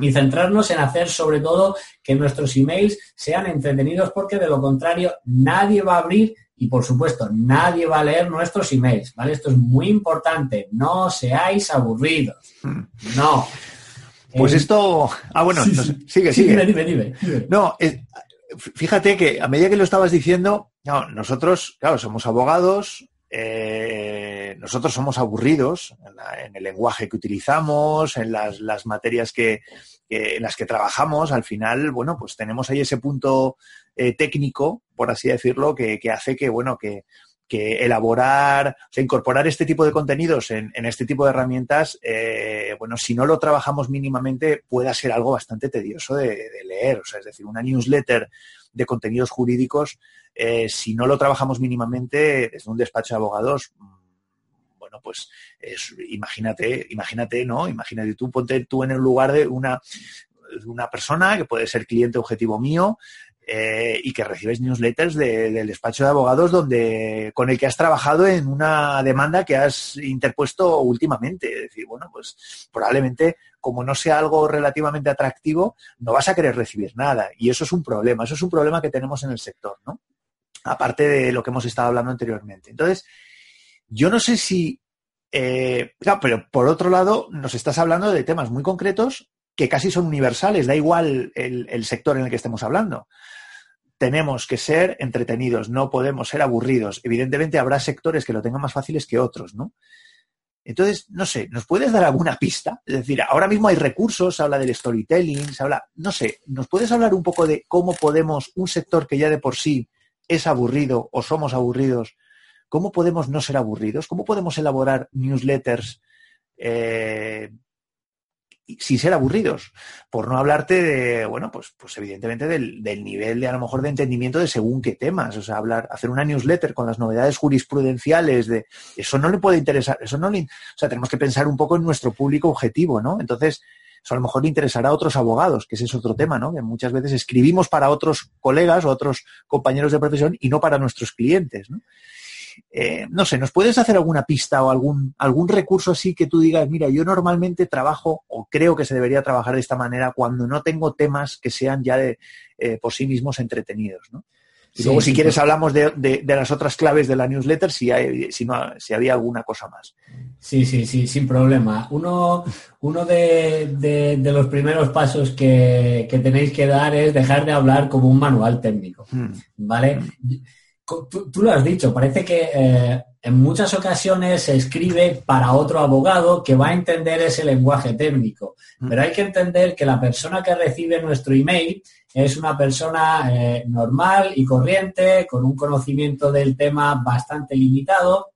Speaker 2: y centrarnos en hacer sobre todo que nuestros emails sean entretenidos porque de lo contrario nadie va a abrir y por supuesto nadie va a leer nuestros emails, ¿vale? Esto es muy importante, no seáis aburridos, hmm. no.
Speaker 1: Pues eh, esto, ah bueno, sigue, sigue.
Speaker 2: Dime, dime,
Speaker 1: No, eh, fíjate que a medida que lo estabas diciendo, nosotros, claro, somos abogados, eh, nosotros somos aburridos en, el lenguaje que utilizamos, en las, materias que, en las que trabajamos. Al final, bueno, pues tenemos ahí ese punto eh, técnico, por así decirlo, que, hace que, bueno, que, elaborar, o sea, incorporar este tipo de contenidos en, este tipo de herramientas, eh, bueno, si no lo trabajamos mínimamente, pueda ser algo bastante tedioso de, de, leer. O sea, es decir, una newsletter de contenidos jurídicos, eh, si no lo trabajamos mínimamente desde un despacho de abogados, mm, bueno, pues imagínate, imagínate, ¿no? Imagínate tú, ponte tú en el lugar de una, una persona que puede ser cliente objetivo mío, eh, y que recibes newsletters del despacho de abogados donde con el que has trabajado en una demanda que has interpuesto últimamente. Es decir, bueno, pues probablemente como no sea algo relativamente atractivo, no vas a querer recibir nada. Y eso es un problema, eso es un problema que tenemos en el sector, ¿no? Aparte de lo que hemos estado hablando anteriormente. Entonces, yo no sé si, eh, claro, pero por otro lado, nos estás hablando de temas muy concretos que casi son universales, da igual el sector en el que estemos hablando tenemos que ser entretenidos, no podemos ser aburridos. Evidentemente habrá sectores que lo tengan más fáciles que otros, ¿no? Entonces, no sé, ¿nos puedes dar alguna pista? Es decir, ahora mismo hay recursos, se habla del storytelling, se habla, no sé, ¿nos puedes hablar un poco de cómo podemos, un sector que ya de por sí es aburrido o somos aburridos, cómo podemos no ser aburridos? ¿Cómo podemos elaborar newsletters eh, sin ser aburridos, por no hablarte de, bueno, pues, pues evidentemente del, nivel de a lo mejor de entendimiento de según qué temas, o sea, hablar, hacer una newsletter con las novedades jurisprudenciales de, eso no le puede interesar, eso no le, o sea, tenemos que pensar un poco en nuestro público objetivo, ¿no? Entonces, eso a lo mejor le interesará a otros abogados, que ese es otro tema, ¿no? Que muchas veces escribimos para otros colegas o otros compañeros de profesión y no para nuestros clientes. Eh, no sé, ¿nos puedes hacer alguna pista o algún, algún recurso así que tú digas, mira, yo normalmente trabajo o creo que se debería trabajar de esta manera cuando no tengo temas que sean ya de, eh, por sí mismos entretenidos, ¿no? Y luego, si quieres, hablamos de, las otras claves de la newsletter, si, hay, si, no, si había alguna cosa más.
Speaker 2: Sí, sí, sí, sin problema. Uno, uno de, los primeros pasos que, tenéis que dar es dejar de hablar como un manual técnico, hmm. ¿vale? Hmm tú, lo has dicho, parece que eh, en muchas ocasiones se escribe para otro abogado que va a entender ese lenguaje técnico, mm. pero hay que entender que la persona que recibe nuestro email es una persona eh, normal y corriente, con un conocimiento del tema bastante limitado,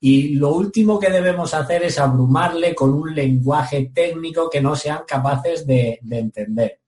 Speaker 2: y lo último que debemos hacer es abrumarle con un lenguaje técnico que no sean capaces de, entender.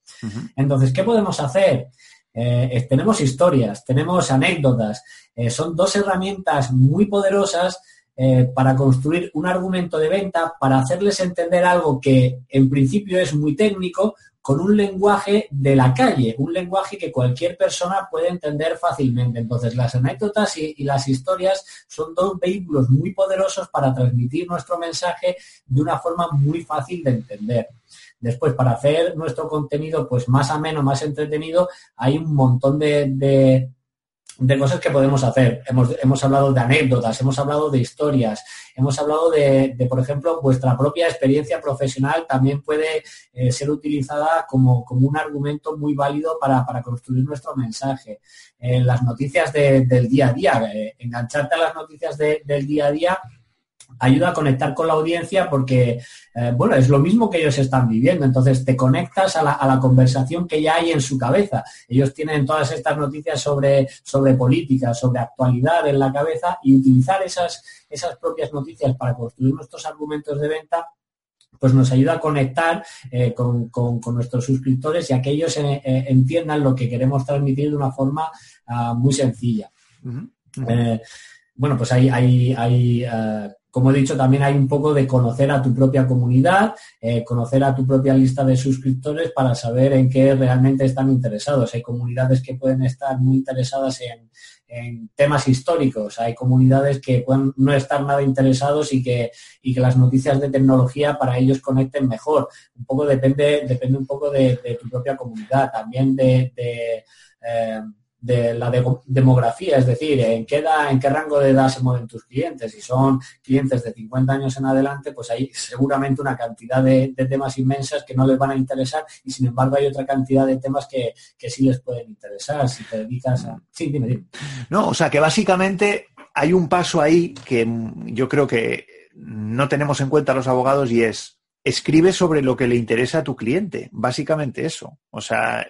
Speaker 2: Entonces, ¿qué podemos hacer? Eh, tenemos historias, tenemos anécdotas, eh, son dos herramientas muy poderosas eh, para construir un argumento de venta, para hacerles entender algo que en principio es muy técnico, con un lenguaje de la calle, un lenguaje que cualquier persona puede entender fácilmente. Entonces, las anécdotas y, y, las historias son dos vehículos muy poderosos para transmitir nuestro mensaje de una forma muy fácil de entender. Después, para hacer nuestro contenido pues más ameno, más entretenido, hay un montón de, cosas que podemos hacer. Hemos, hablado de anécdotas, hemos hablado de historias, hemos hablado de, por ejemplo, vuestra propia experiencia profesional también puede eh, ser utilizada como, un argumento muy válido para, construir nuestro mensaje. En las noticias del día a día, eh, engancharte a las noticias del día a día ayuda a conectar con la audiencia porque, eh, bueno, es lo mismo que ellos están viviendo. Entonces te conectas a la, conversación que ya hay en su cabeza. Ellos tienen todas estas noticias sobre, sobre política, sobre actualidad en la cabeza y utilizar esas, esas propias noticias para construir nuestros argumentos de venta pues nos ayuda a conectar eh, con, nuestros suscriptores y a que ellos eh, entiendan lo que queremos transmitir de una forma ah, muy sencilla. bueno, pues hay, hay, hay como he dicho, también hay un poco de conocer a tu propia comunidad, eh, conocer a tu propia lista de suscriptores para saber en qué realmente están interesados. Hay comunidades que pueden estar muy interesadas en, temas históricos, hay comunidades que pueden no estar nada interesados y que, y que las noticias de tecnología para ellos conecten mejor. Un poco depende, depende un poco de, tu propia comunidad, también de, eh, de la demografía, es decir, en qué, edad, en qué rango de edad se mueven tus clientes. Si son clientes de 50 años en adelante, pues hay seguramente una cantidad de, temas inmensas que no les van a interesar y sin embargo hay otra cantidad de temas que, sí les pueden interesar si te dedicas a... Sí, dime, dime.
Speaker 1: No, o sea que básicamente hay un paso ahí que yo creo que no tenemos en cuenta los abogados y es escribe sobre lo que le interesa a tu cliente, básicamente eso. O sea,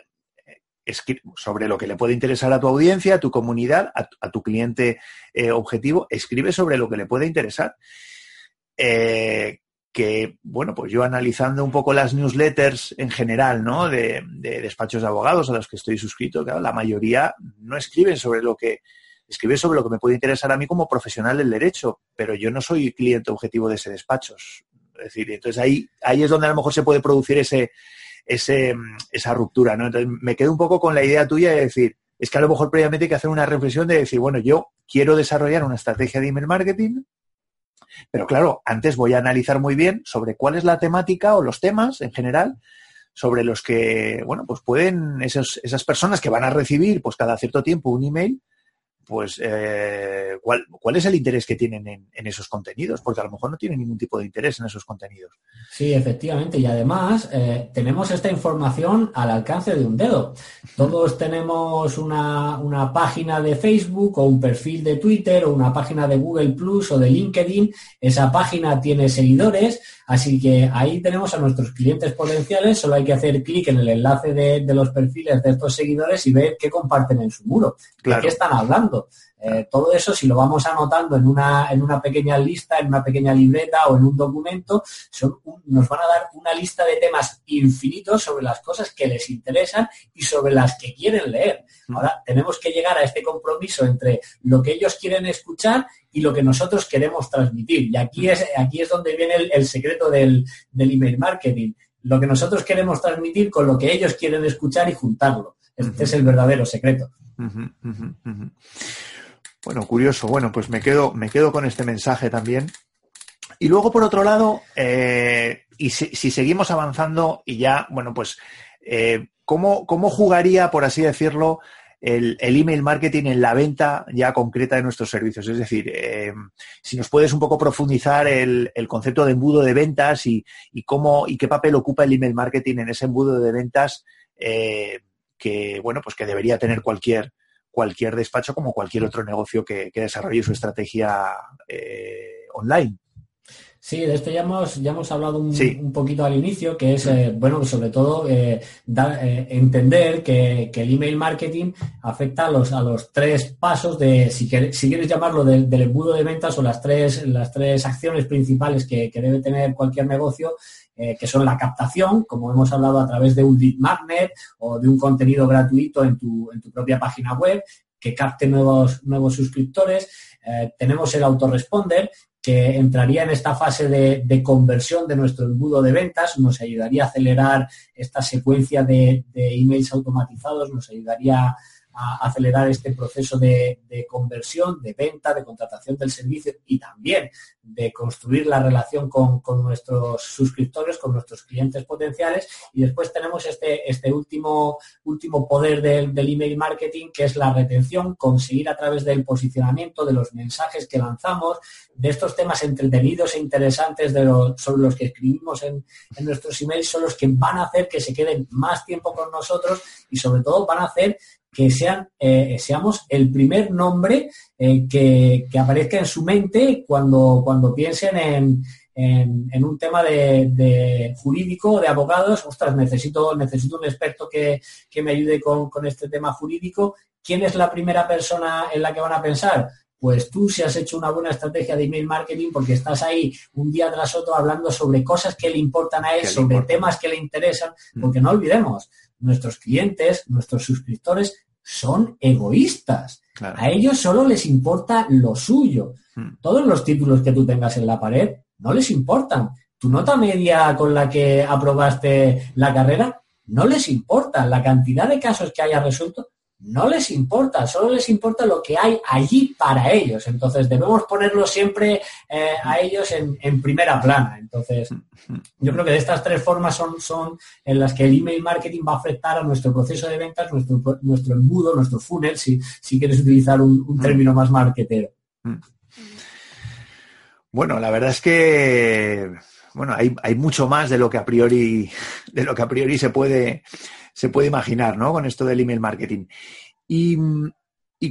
Speaker 1: sobre lo que le puede interesar a tu audiencia, a tu comunidad, a, tu cliente eh, objetivo, escribe sobre lo que le puede interesar. Eh, que, bueno, pues yo analizando un poco las newsletters en general, ¿no? De, despachos de abogados a los que estoy suscrito, claro, la mayoría no escriben sobre lo que, escribe sobre lo que me puede interesar a mí como profesional del derecho, pero yo no soy cliente objetivo de ese despacho. Es decir, entonces ahí, ahí es donde a lo mejor se puede producir ese, ese, esa ruptura, ¿no? Entonces me quedo un poco con la idea tuya de decir, es que a lo mejor previamente hay que hacer una reflexión de decir, bueno, yo quiero desarrollar una estrategia de email marketing, pero claro, antes voy a analizar muy bien sobre cuál es la temática o los temas en general sobre los que, bueno, pues pueden esas personas que van a recibir pues cada cierto tiempo un email, pues eh, ¿cuál, ¿cuál, es el interés que tienen en, esos contenidos, porque a lo mejor no tienen ningún tipo de interés en esos contenidos.
Speaker 2: Sí, efectivamente, y además eh, tenemos esta información al alcance de un dedo. Todos tenemos una, una, página de Facebook o un perfil de Twitter o una página de Google Plus o de LinkedIn. Esa página tiene seguidores, así que ahí tenemos a nuestros clientes potenciales, solo hay que hacer clic en el enlace de, de los perfiles de estos seguidores y ver qué comparten en su muro, de qué están hablando. Eh, todo eso, si lo vamos anotando en una, en una pequeña lista, en una pequeña libreta o en un documento, nos van a dar una lista de temas infinitos sobre las cosas que les interesan y sobre las que quieren leer. Mm. Ahora, tenemos que llegar a este compromiso entre lo que ellos quieren escuchar y lo que nosotros queremos transmitir. Y aquí es, aquí es donde viene el, secreto del, email marketing. Lo que nosotros queremos transmitir con lo que ellos quieren escuchar y juntarlo. Este es el verdadero secreto.
Speaker 1: Bueno, curioso. Bueno, pues me quedo, me quedo con este mensaje también. Y luego, por otro lado, eh, y si, seguimos avanzando y ya, bueno, pues, eh, ¿cómo, jugaría, por así decirlo, el, email marketing en la venta ya concreta de nuestros servicios? Es decir, eh, si nos puedes un poco profundizar el, concepto de embudo de ventas y, cómo y qué papel ocupa el email marketing en ese embudo de ventas que, bueno, pues que debería tener cualquier, cualquier despacho como cualquier otro negocio que, desarrolle su estrategia eh, online.
Speaker 2: Sí, de esto ya hemos, ya hemos hablado un, poquito al inicio, que es, eh, bueno, sobre todo eh, entender que, el email marketing afecta a los, a los tres pasos de, si, si quieres llamarlo, del, embudo de ventas o las tres, las tres acciones principales que, que debe tener cualquier negocio, eh, que son la captación, como hemos hablado a través de un lead magnet o de un contenido gratuito en tu, en tu propia página web que capte nuevos, nuevos suscriptores. Eh, tenemos el autoresponder, que entraría en esta fase de, conversión de nuestro embudo de ventas, nos ayudaría a acelerar esta secuencia de, de emails automatizados, nos ayudaría a acelerar este proceso de, conversión, de venta, de contratación del servicio y también de construir la relación con, nuestros suscriptores, con nuestros clientes potenciales. Y después tenemos este, este último, último poder del, email marketing, que es la retención, conseguir a través del posicionamiento, de los mensajes que lanzamos, de estos temas entretenidos e interesantes de sobre los que escribimos en, en nuestros emails, son los que van a hacer que se queden más tiempo con nosotros y sobre todo van a hacer que sean, eh, seamos el primer nombre eh, que, aparezca en su mente cuando, cuando piensen en, en, un tema de, jurídico, de abogados, ostras, necesito, necesito un experto que, me ayude con, con, este tema jurídico. ¿Quién es la primera persona en la que van a pensar? Pues tú si has hecho una buena estrategia de email marketing porque estás ahí un día tras otro hablando sobre cosas que le importan a él, sobre temas que le interesan, porque no olvidemos, nuestros clientes, nuestros suscriptores, son egoístas. A ellos solo les importa lo suyo. Hmm. Todos los títulos que tú tengas en la pared no les importan. Tu nota media con la que aprobaste la carrera no les importa. La cantidad de casos que haya resuelto no les importa, solo les importa lo que hay allí para ellos. Entonces debemos ponerlo siempre eh, a ellos en, primera plana. Entonces, yo creo que de estas tres formas son, son en las que el email marketing va a afectar a nuestro proceso de ventas, nuestro, nuestro embudo, nuestro funnel, si, si quieres utilizar un, un término más marketero.
Speaker 1: Bueno, la verdad es que bueno, hay, hay mucho más de lo que a priori, de lo que a priori se puede se puede imaginar, ¿no? Con esto del email marketing. Y,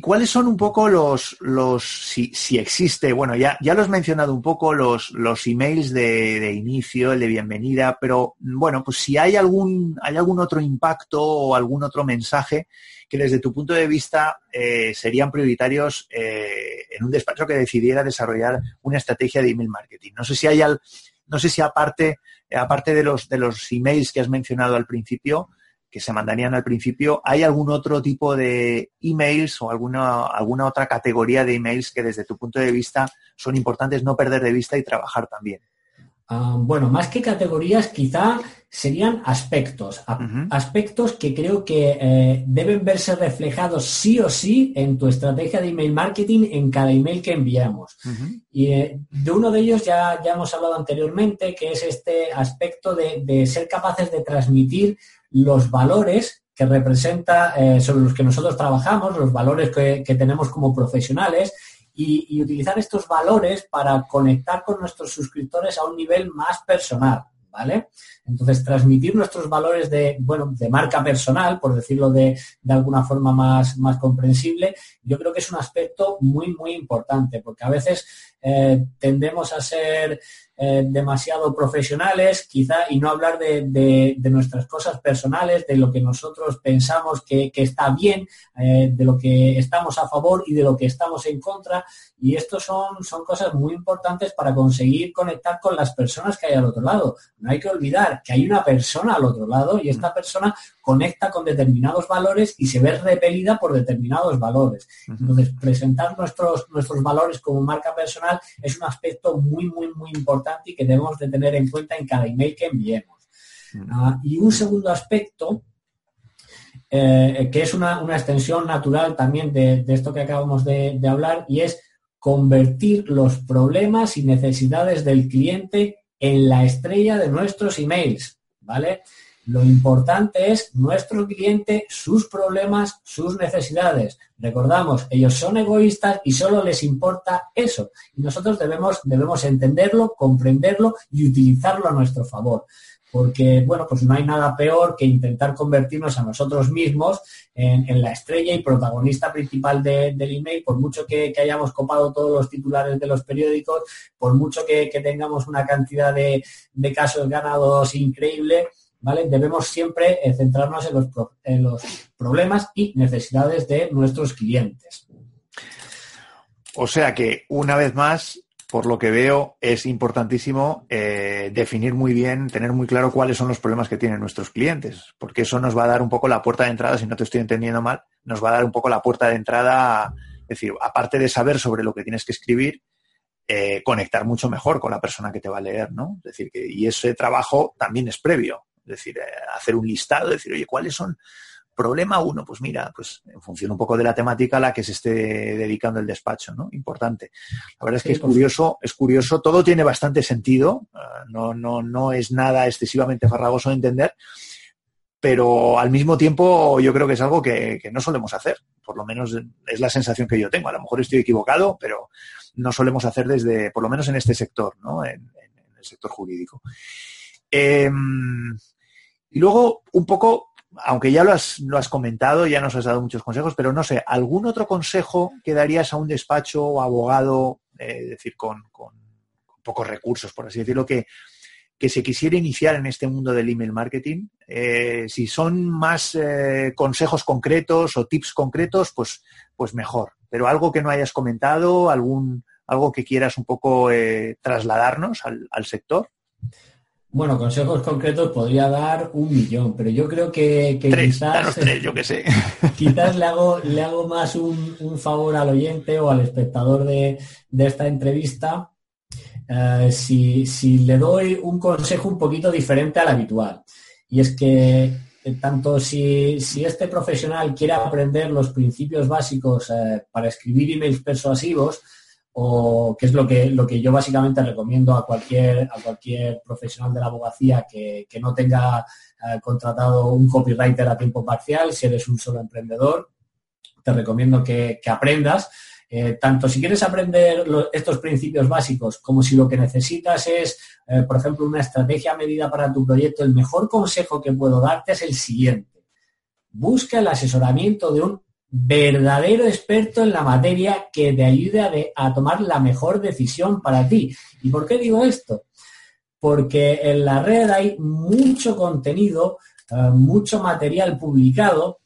Speaker 1: cuáles son un poco los, los si, si, existe, bueno, ya, ya lo has mencionado un poco, los, los emails de, inicio, el de bienvenida, pero bueno, pues si hay algún, hay algún otro impacto o algún otro mensaje que desde tu punto de vista eh, serían prioritarios eh, en un despacho que decidiera desarrollar una estrategia de email marketing. No sé si hay al, no sé si aparte, aparte de los, de los emails que has mencionado al principio, que se mandarían al principio, ¿hay algún otro tipo de emails o alguna, alguna otra categoría de emails que desde tu punto de vista son importantes no perder de vista y trabajar también?
Speaker 2: Ah, bueno, más que categorías, quizá serían aspectos, aspectos que creo que eh, deben verse reflejados sí o sí en tu estrategia de email marketing en cada email que enviamos. Y eh, de uno de ellos ya, ya hemos hablado anteriormente, que es este aspecto de ser capaces de transmitir los valores que representa, eh, sobre los que nosotros trabajamos, los valores que, tenemos como profesionales y, utilizar estos valores para conectar con nuestros suscriptores a un nivel más personal, ¿vale? Entonces, transmitir nuestros valores de, bueno, de marca personal, por decirlo de, alguna forma más, más comprensible, yo creo que es un aspecto muy, muy importante, porque a veces eh, tendemos a ser eh, demasiado profesionales, quizá, y no hablar de, nuestras cosas personales, de lo que nosotros pensamos que, está bien, eh, de lo que estamos a favor y de lo que estamos en contra. Y esto son, son cosas muy importantes para conseguir conectar con las personas que hay al otro lado. No hay que olvidar que hay una persona al otro lado y esta persona conecta con determinados valores y se ve repelida por determinados valores. Entonces, presentar nuestros, nuestros valores como marca personal es un aspecto muy, muy, muy importante y que debemos de tener en cuenta en cada email que enviemos. Y un segundo aspecto, eh, que es una, extensión natural también de, esto que acabamos de, hablar, y es convertir los problemas y necesidades del cliente en la estrella de nuestros emails, ¿vale? Lo importante es nuestro cliente, sus problemas, sus necesidades. Recordamos, ellos son egoístas y solo les importa eso. Y nosotros debemos, debemos entenderlo, comprenderlo y utilizarlo a nuestro favor. Porque, bueno, pues no hay nada peor que intentar convertirnos a nosotros mismos en, la estrella y protagonista principal del email, por mucho que, hayamos copado todos los titulares de los periódicos, por mucho que, tengamos una cantidad de, de casos ganados increíble, Debemos siempre eh, centrarnos en los, en los problemas y necesidades de nuestros clientes.
Speaker 1: O sea que, una vez más, por lo que veo, es importantísimo eh, definir muy bien, tener muy claro cuáles son los problemas que tienen nuestros clientes, porque eso nos va a dar un poco la puerta de entrada, si no te estoy entendiendo mal, nos va a dar un poco la puerta de entrada, es decir, aparte de saber sobre lo que tienes que escribir, eh, conectar mucho mejor con la persona que te va a leer, ¿no? Es decir, que, y ese trabajo también es previo. Es decir, eh, hacer un listado, decir, oye, ¿cuáles son? Problema uno, pues mira, pues en función un poco de la temática a la que se esté dedicando el despacho, ¿no? Importante. La verdad es que es curioso, es curioso, todo tiene bastante sentido, eh, no, no, no es nada excesivamente farragoso de entender, pero al mismo tiempo yo creo que es algo que, no solemos hacer, por lo menos es la sensación que yo tengo. A lo mejor estoy equivocado, pero no solemos hacer desde, por lo menos en este sector, ¿no? En, el sector jurídico. Em, y luego, un poco, aunque ya lo has, lo has comentado, ya nos has dado muchos consejos, pero no sé, ¿algún otro consejo que darías a un despacho o abogado, eh, es decir, con, pocos recursos, por así decirlo, que, que se quisiera iniciar en este mundo del email marketing? Eh, si son más eh, consejos concretos o tips concretos, pues, pues mejor. Pero algo que no hayas comentado, algún, algo que quieras un poco trasladarnos al, al sector.
Speaker 2: Bueno, consejos concretos podría dar un millón, pero yo creo que,
Speaker 1: quizás, yo que sé. *laughs*
Speaker 2: quizás le hago, le hago más un, favor al oyente o al espectador de, esta entrevista eh, si, le doy un consejo un poquito diferente al habitual. Y es que eh, tanto si, este profesional quiere aprender los principios básicos eh, para escribir emails persuasivos, o que es lo que, lo que yo básicamente recomiendo a cualquier, a cualquier profesional de la abogacía que, no tenga eh, contratado un copywriter a tiempo parcial, si eres un solo emprendedor, te recomiendo que, aprendas. Eh, tanto si quieres aprender estos principios básicos como si lo que necesitas es, eh, por ejemplo, una estrategia medida para tu proyecto, el mejor consejo que puedo darte es el siguiente. Busca el asesoramiento de un verdadero experto en la materia que te ayude a, tomar la mejor decisión para ti. ¿Y por qué digo esto? Porque en la red hay mucho contenido, eh, mucho material publicado,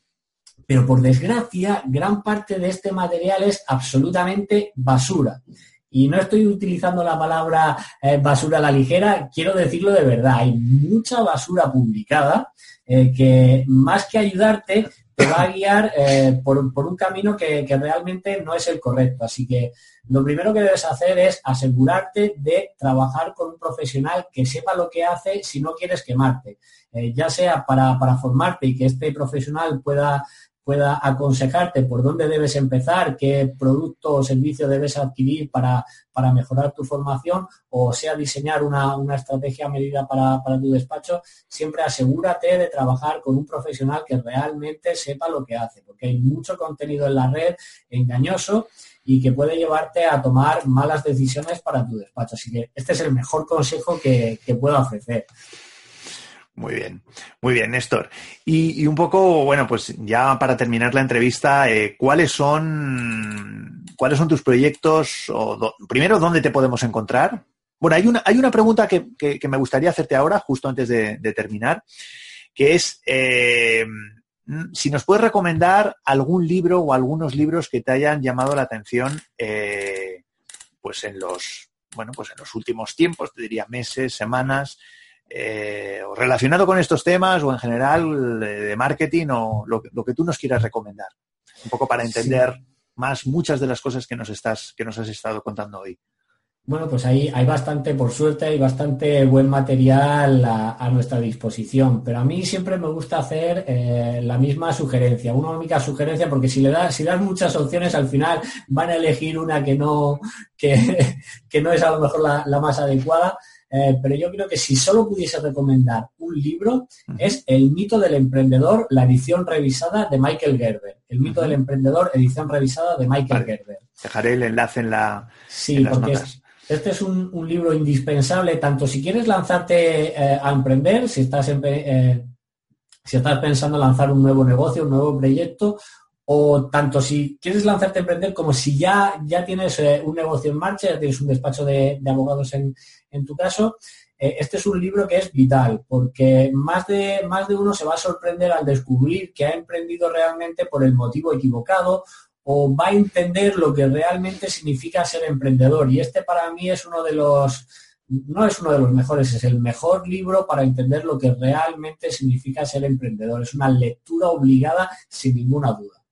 Speaker 2: pero por desgracia gran parte de este material es absolutamente basura. Y no estoy utilizando la palabra eh, basura a la ligera, quiero decirlo de verdad, hay mucha basura publicada eh, que más que ayudarte te va a guiar eh, por, un camino que, realmente no es el correcto. Así que lo primero que debes hacer es asegurarte de trabajar con un profesional que sepa lo que hace si no quieres quemarte. Eh, ya sea para, para formarte y que este profesional pueda pueda aconsejarte por dónde debes empezar, qué producto o servicio debes adquirir para, mejorar tu formación o sea diseñar una, estrategia medida para, para, tu despacho, siempre asegúrate de trabajar con un profesional que realmente sepa lo que hace, porque hay mucho contenido en la red engañoso y que puede llevarte a tomar malas decisiones para tu despacho. Así que este es el mejor consejo que, que puedo ofrecer.
Speaker 1: Muy bien, muy bien, Néstor. Y, un poco, bueno, pues ya para terminar la entrevista, eh, ¿cuáles son cuáles son tus proyectos? O primero, ¿dónde te podemos encontrar? Bueno, hay una, hay una pregunta que, me gustaría hacerte ahora, justo antes de, terminar, que es eh, si nos puedes recomendar algún libro o algunos libros que te hayan llamado la atención, eh, pues en los, bueno, pues en los últimos tiempos, te diría meses, semanas. Eh, relacionado con estos temas o en general de, marketing o lo, que tú nos quieras recomendar. Un poco para entender más muchas de las cosas que nos, estás, que nos has estado contando hoy.
Speaker 2: Bueno, pues ahí hay bastante, por suerte, hay bastante buen material a, nuestra disposición. Pero a mí siempre me gusta hacer eh, la misma sugerencia, una única sugerencia, porque si le das, si das muchas opciones, al final van a elegir una que no, que, *laughs* que no es a lo mejor la más adecuada. Eh, pero yo creo que si solo pudiese recomendar un libro, es El mito del emprendedor, la edición revisada de Michael Gerber. El mito del emprendedor, edición revisada de Michael Gerber.
Speaker 1: Dejaré el enlace en la.
Speaker 2: Sí, porque este es un, libro indispensable, tanto si quieres lanzarte eh, a emprender, si estás, eh, si estás pensando lanzar un nuevo negocio, un nuevo proyecto, o tanto si quieres lanzarte a emprender como si ya, ya tienes eh, un negocio en marcha, ya tienes un despacho de, abogados en, tu caso, eh, este es un libro que es vital porque más de, más de uno se va a sorprender al descubrir que ha emprendido realmente por el motivo equivocado o va a entender lo que realmente significa ser emprendedor. Y este para mí es uno de los, no es uno de los mejores, es el mejor libro para entender lo que realmente significa ser emprendedor. Es una lectura obligada sin ninguna duda.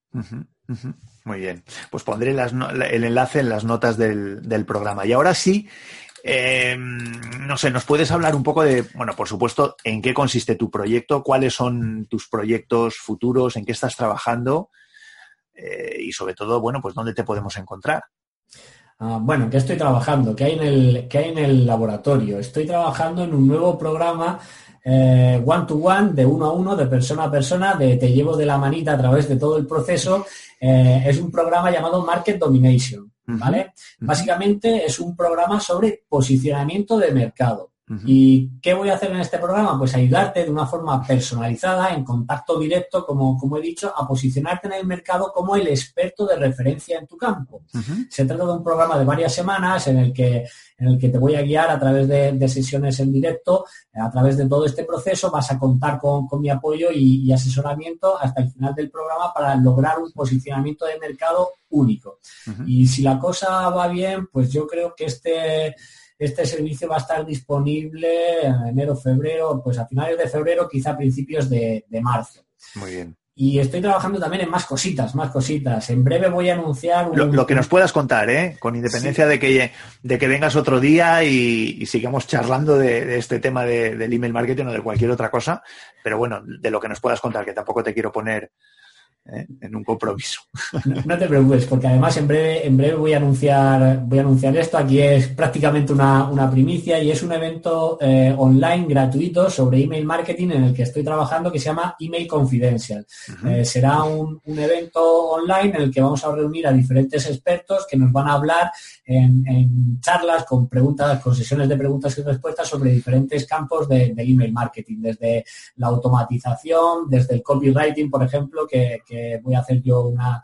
Speaker 1: Muy bien. Pues pondré el enlace en las notas del, programa. Y ahora sí, eh, no sé, ¿nos puedes hablar un poco de, bueno, por supuesto, en qué consiste tu proyecto, cuáles son tus proyectos futuros, en qué estás trabajando eh, y sobre todo, bueno, pues dónde te podemos encontrar?
Speaker 2: Ah, bueno, ¿qué estoy trabajando? ¿Qué hay, en el, ¿Qué hay en el laboratorio? Estoy trabajando en un nuevo programa eh, one to one, de uno a uno, de persona a persona, de te llevo de la manita a través de todo el proceso. Eh, es un programa llamado Market Domination, ¿vale? Básicamente es un programa sobre posicionamiento de mercado. ¿Y qué voy a hacer en este programa? Pues ayudarte de una forma personalizada, en contacto directo, como, como he dicho, a posicionarte en el mercado como el experto de referencia en tu campo. Se trata de un programa de varias semanas en el que, en el que te voy a guiar a través de, sesiones en directo, a través de todo este proceso, vas a contar con, mi apoyo y, asesoramiento hasta el final del programa para lograr un posicionamiento de mercado único. Y si la cosa va bien, pues yo creo que este este servicio va a estar disponible en enero, febrero, pues a finales de febrero, quizá a principios de, de marzo.
Speaker 1: Muy bien.
Speaker 2: Y estoy trabajando también en más cositas, más cositas. En breve voy a anunciar...
Speaker 1: Lo, que nos puedas contar, ¿eh? Con independencia de, que, de que vengas otro día y, sigamos charlando de, este tema del email marketing o de cualquier otra cosa. Pero bueno, de lo que nos puedas contar, que tampoco te quiero poner ¿eh? en un compromiso. *laughs*
Speaker 2: No, te preocupes, porque además en breve, en breve voy a anunciar, voy a anunciar esto. Aquí es prácticamente una, primicia y es un evento eh, online gratuito sobre email marketing en el que estoy trabajando que se llama Email Confidential. Eh, será un, evento online en el que vamos a reunir a diferentes expertos que nos van a hablar en, charlas con preguntas, con sesiones de preguntas y respuestas sobre diferentes campos de, email marketing, desde la automatización, desde el copywriting, por ejemplo, que voy a hacer yo una,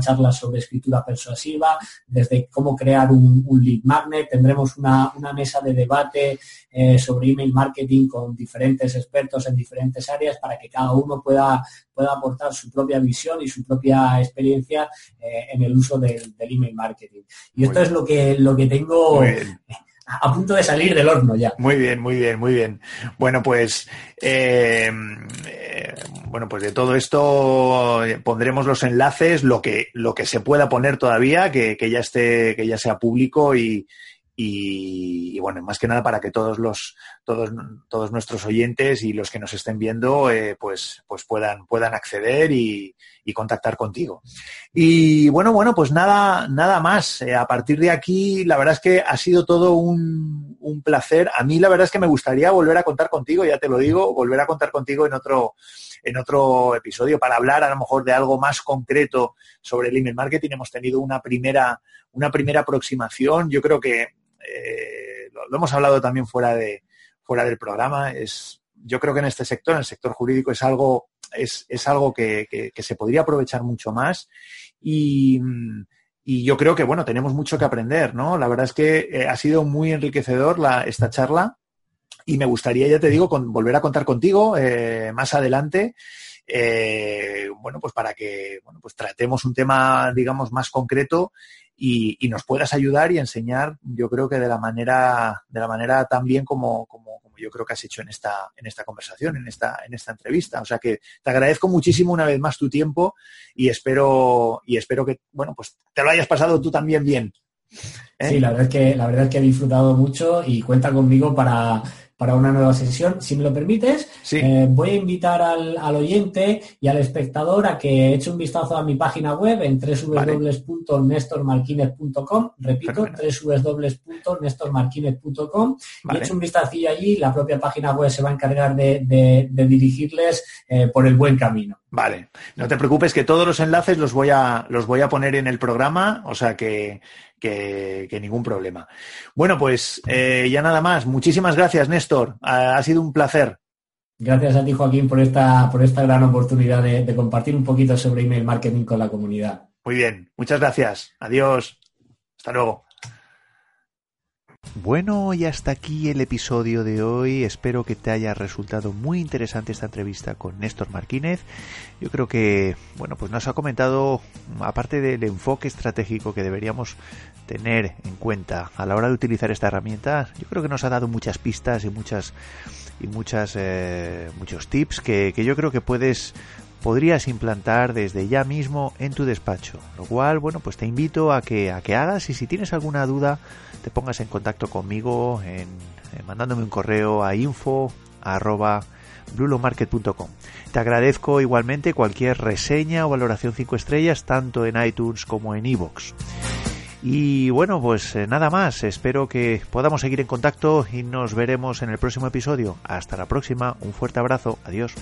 Speaker 2: charla sobre escritura persuasiva, desde cómo crear un, lead magnet, tendremos una, mesa de debate eh, sobre email marketing con diferentes expertos en diferentes áreas para que cada uno pueda, pueda aportar su propia visión y su propia experiencia eh, en el uso del, email marketing. Y esto es lo que, lo que tengo a punto de salir del horno ya.
Speaker 1: Muy bien, muy bien, muy bien. Bueno, pues eh, bueno, pues de todo esto pondremos los enlaces, lo que, lo que se pueda poner todavía, que, que ya esté, que ya sea público y, y, bueno, más que nada para que todos los todos, todos nuestros oyentes y los que nos estén viendo eh, pues, pues puedan, puedan acceder y, contactar contigo. Y bueno, bueno, pues nada, nada más. Eh, a partir de aquí, la verdad es que ha sido todo un, un, placer. A mí la verdad es que me gustaría volver a contar contigo, ya te lo digo, volver a contar contigo en otro, en otro episodio para hablar a lo mejor de algo más concreto sobre el email marketing. Hemos tenido una primera, una primera aproximación. Yo creo que eh, lo, hemos hablado también fuera, de, fuera del programa, es, yo creo que en este sector, en el sector jurídico, es algo, es, algo que, se podría aprovechar mucho más y, yo creo que, bueno, tenemos mucho que aprender, ¿no? La verdad es que eh, ha sido muy enriquecedor la, esta charla y me gustaría, ya te digo, volver a contar contigo eh, más adelante. Bueno, pues para que bueno, pues tratemos un tema, digamos, más concreto y, nos puedas ayudar y enseñar, yo creo que de la manera, de la manera tan bien como, como, yo creo que has hecho en esta, en esta conversación, en esta, en esta entrevista. O sea que te agradezco muchísimo una vez más tu tiempo y espero, y espero que, bueno, pues te lo hayas pasado tú también bien.
Speaker 2: ¿eh? Sí, la verdad que, la verdad es que he disfrutado mucho y cuenta conmigo para para una nueva sesión. Si me lo permites, eh, voy a invitar al, oyente y al espectador a que eche un vistazo a mi página web en www.nestormarquinez.com. Repito, www.nestormarquinez.com. Y eche un vistacillo allí. La propia página web se va a encargar de, dirigirles eh, por el buen camino.
Speaker 1: Vale, no te preocupes que todos los enlaces los voy a, los voy a poner en el programa, o sea que, que, ningún problema. Bueno, pues eh, ya nada más. Muchísimas gracias, Néstor. Ha, sido un placer.
Speaker 2: Gracias a ti, Joaquín, por esta, por esta gran oportunidad de compartir un poquito sobre email marketing con la comunidad.
Speaker 1: Muy bien, muchas gracias. Adiós. Hasta luego. Bueno, y hasta aquí el episodio de hoy. Espero que te haya resultado muy interesante esta entrevista con Néstor Martínez. Yo creo que, bueno, pues nos ha comentado, aparte del enfoque estratégico que deberíamos tener en cuenta a la hora de utilizar esta herramienta, yo creo que nos ha dado muchas pistas y muchas y muchas eh, muchos tips que, que yo creo que puedes podrías implantar desde ya mismo en tu despacho. Lo cual, bueno, pues te invito a que, a que hagas y si tienes alguna duda, te pongas en contacto conmigo en, mandándome un correo a info Te agradezco igualmente cualquier reseña o valoración 5 estrellas tanto en iTunes como en iVoox. Y bueno, pues eh, nada más, espero que podamos seguir en contacto y nos veremos en el próximo episodio. Hasta la próxima, un fuerte abrazo, adiós.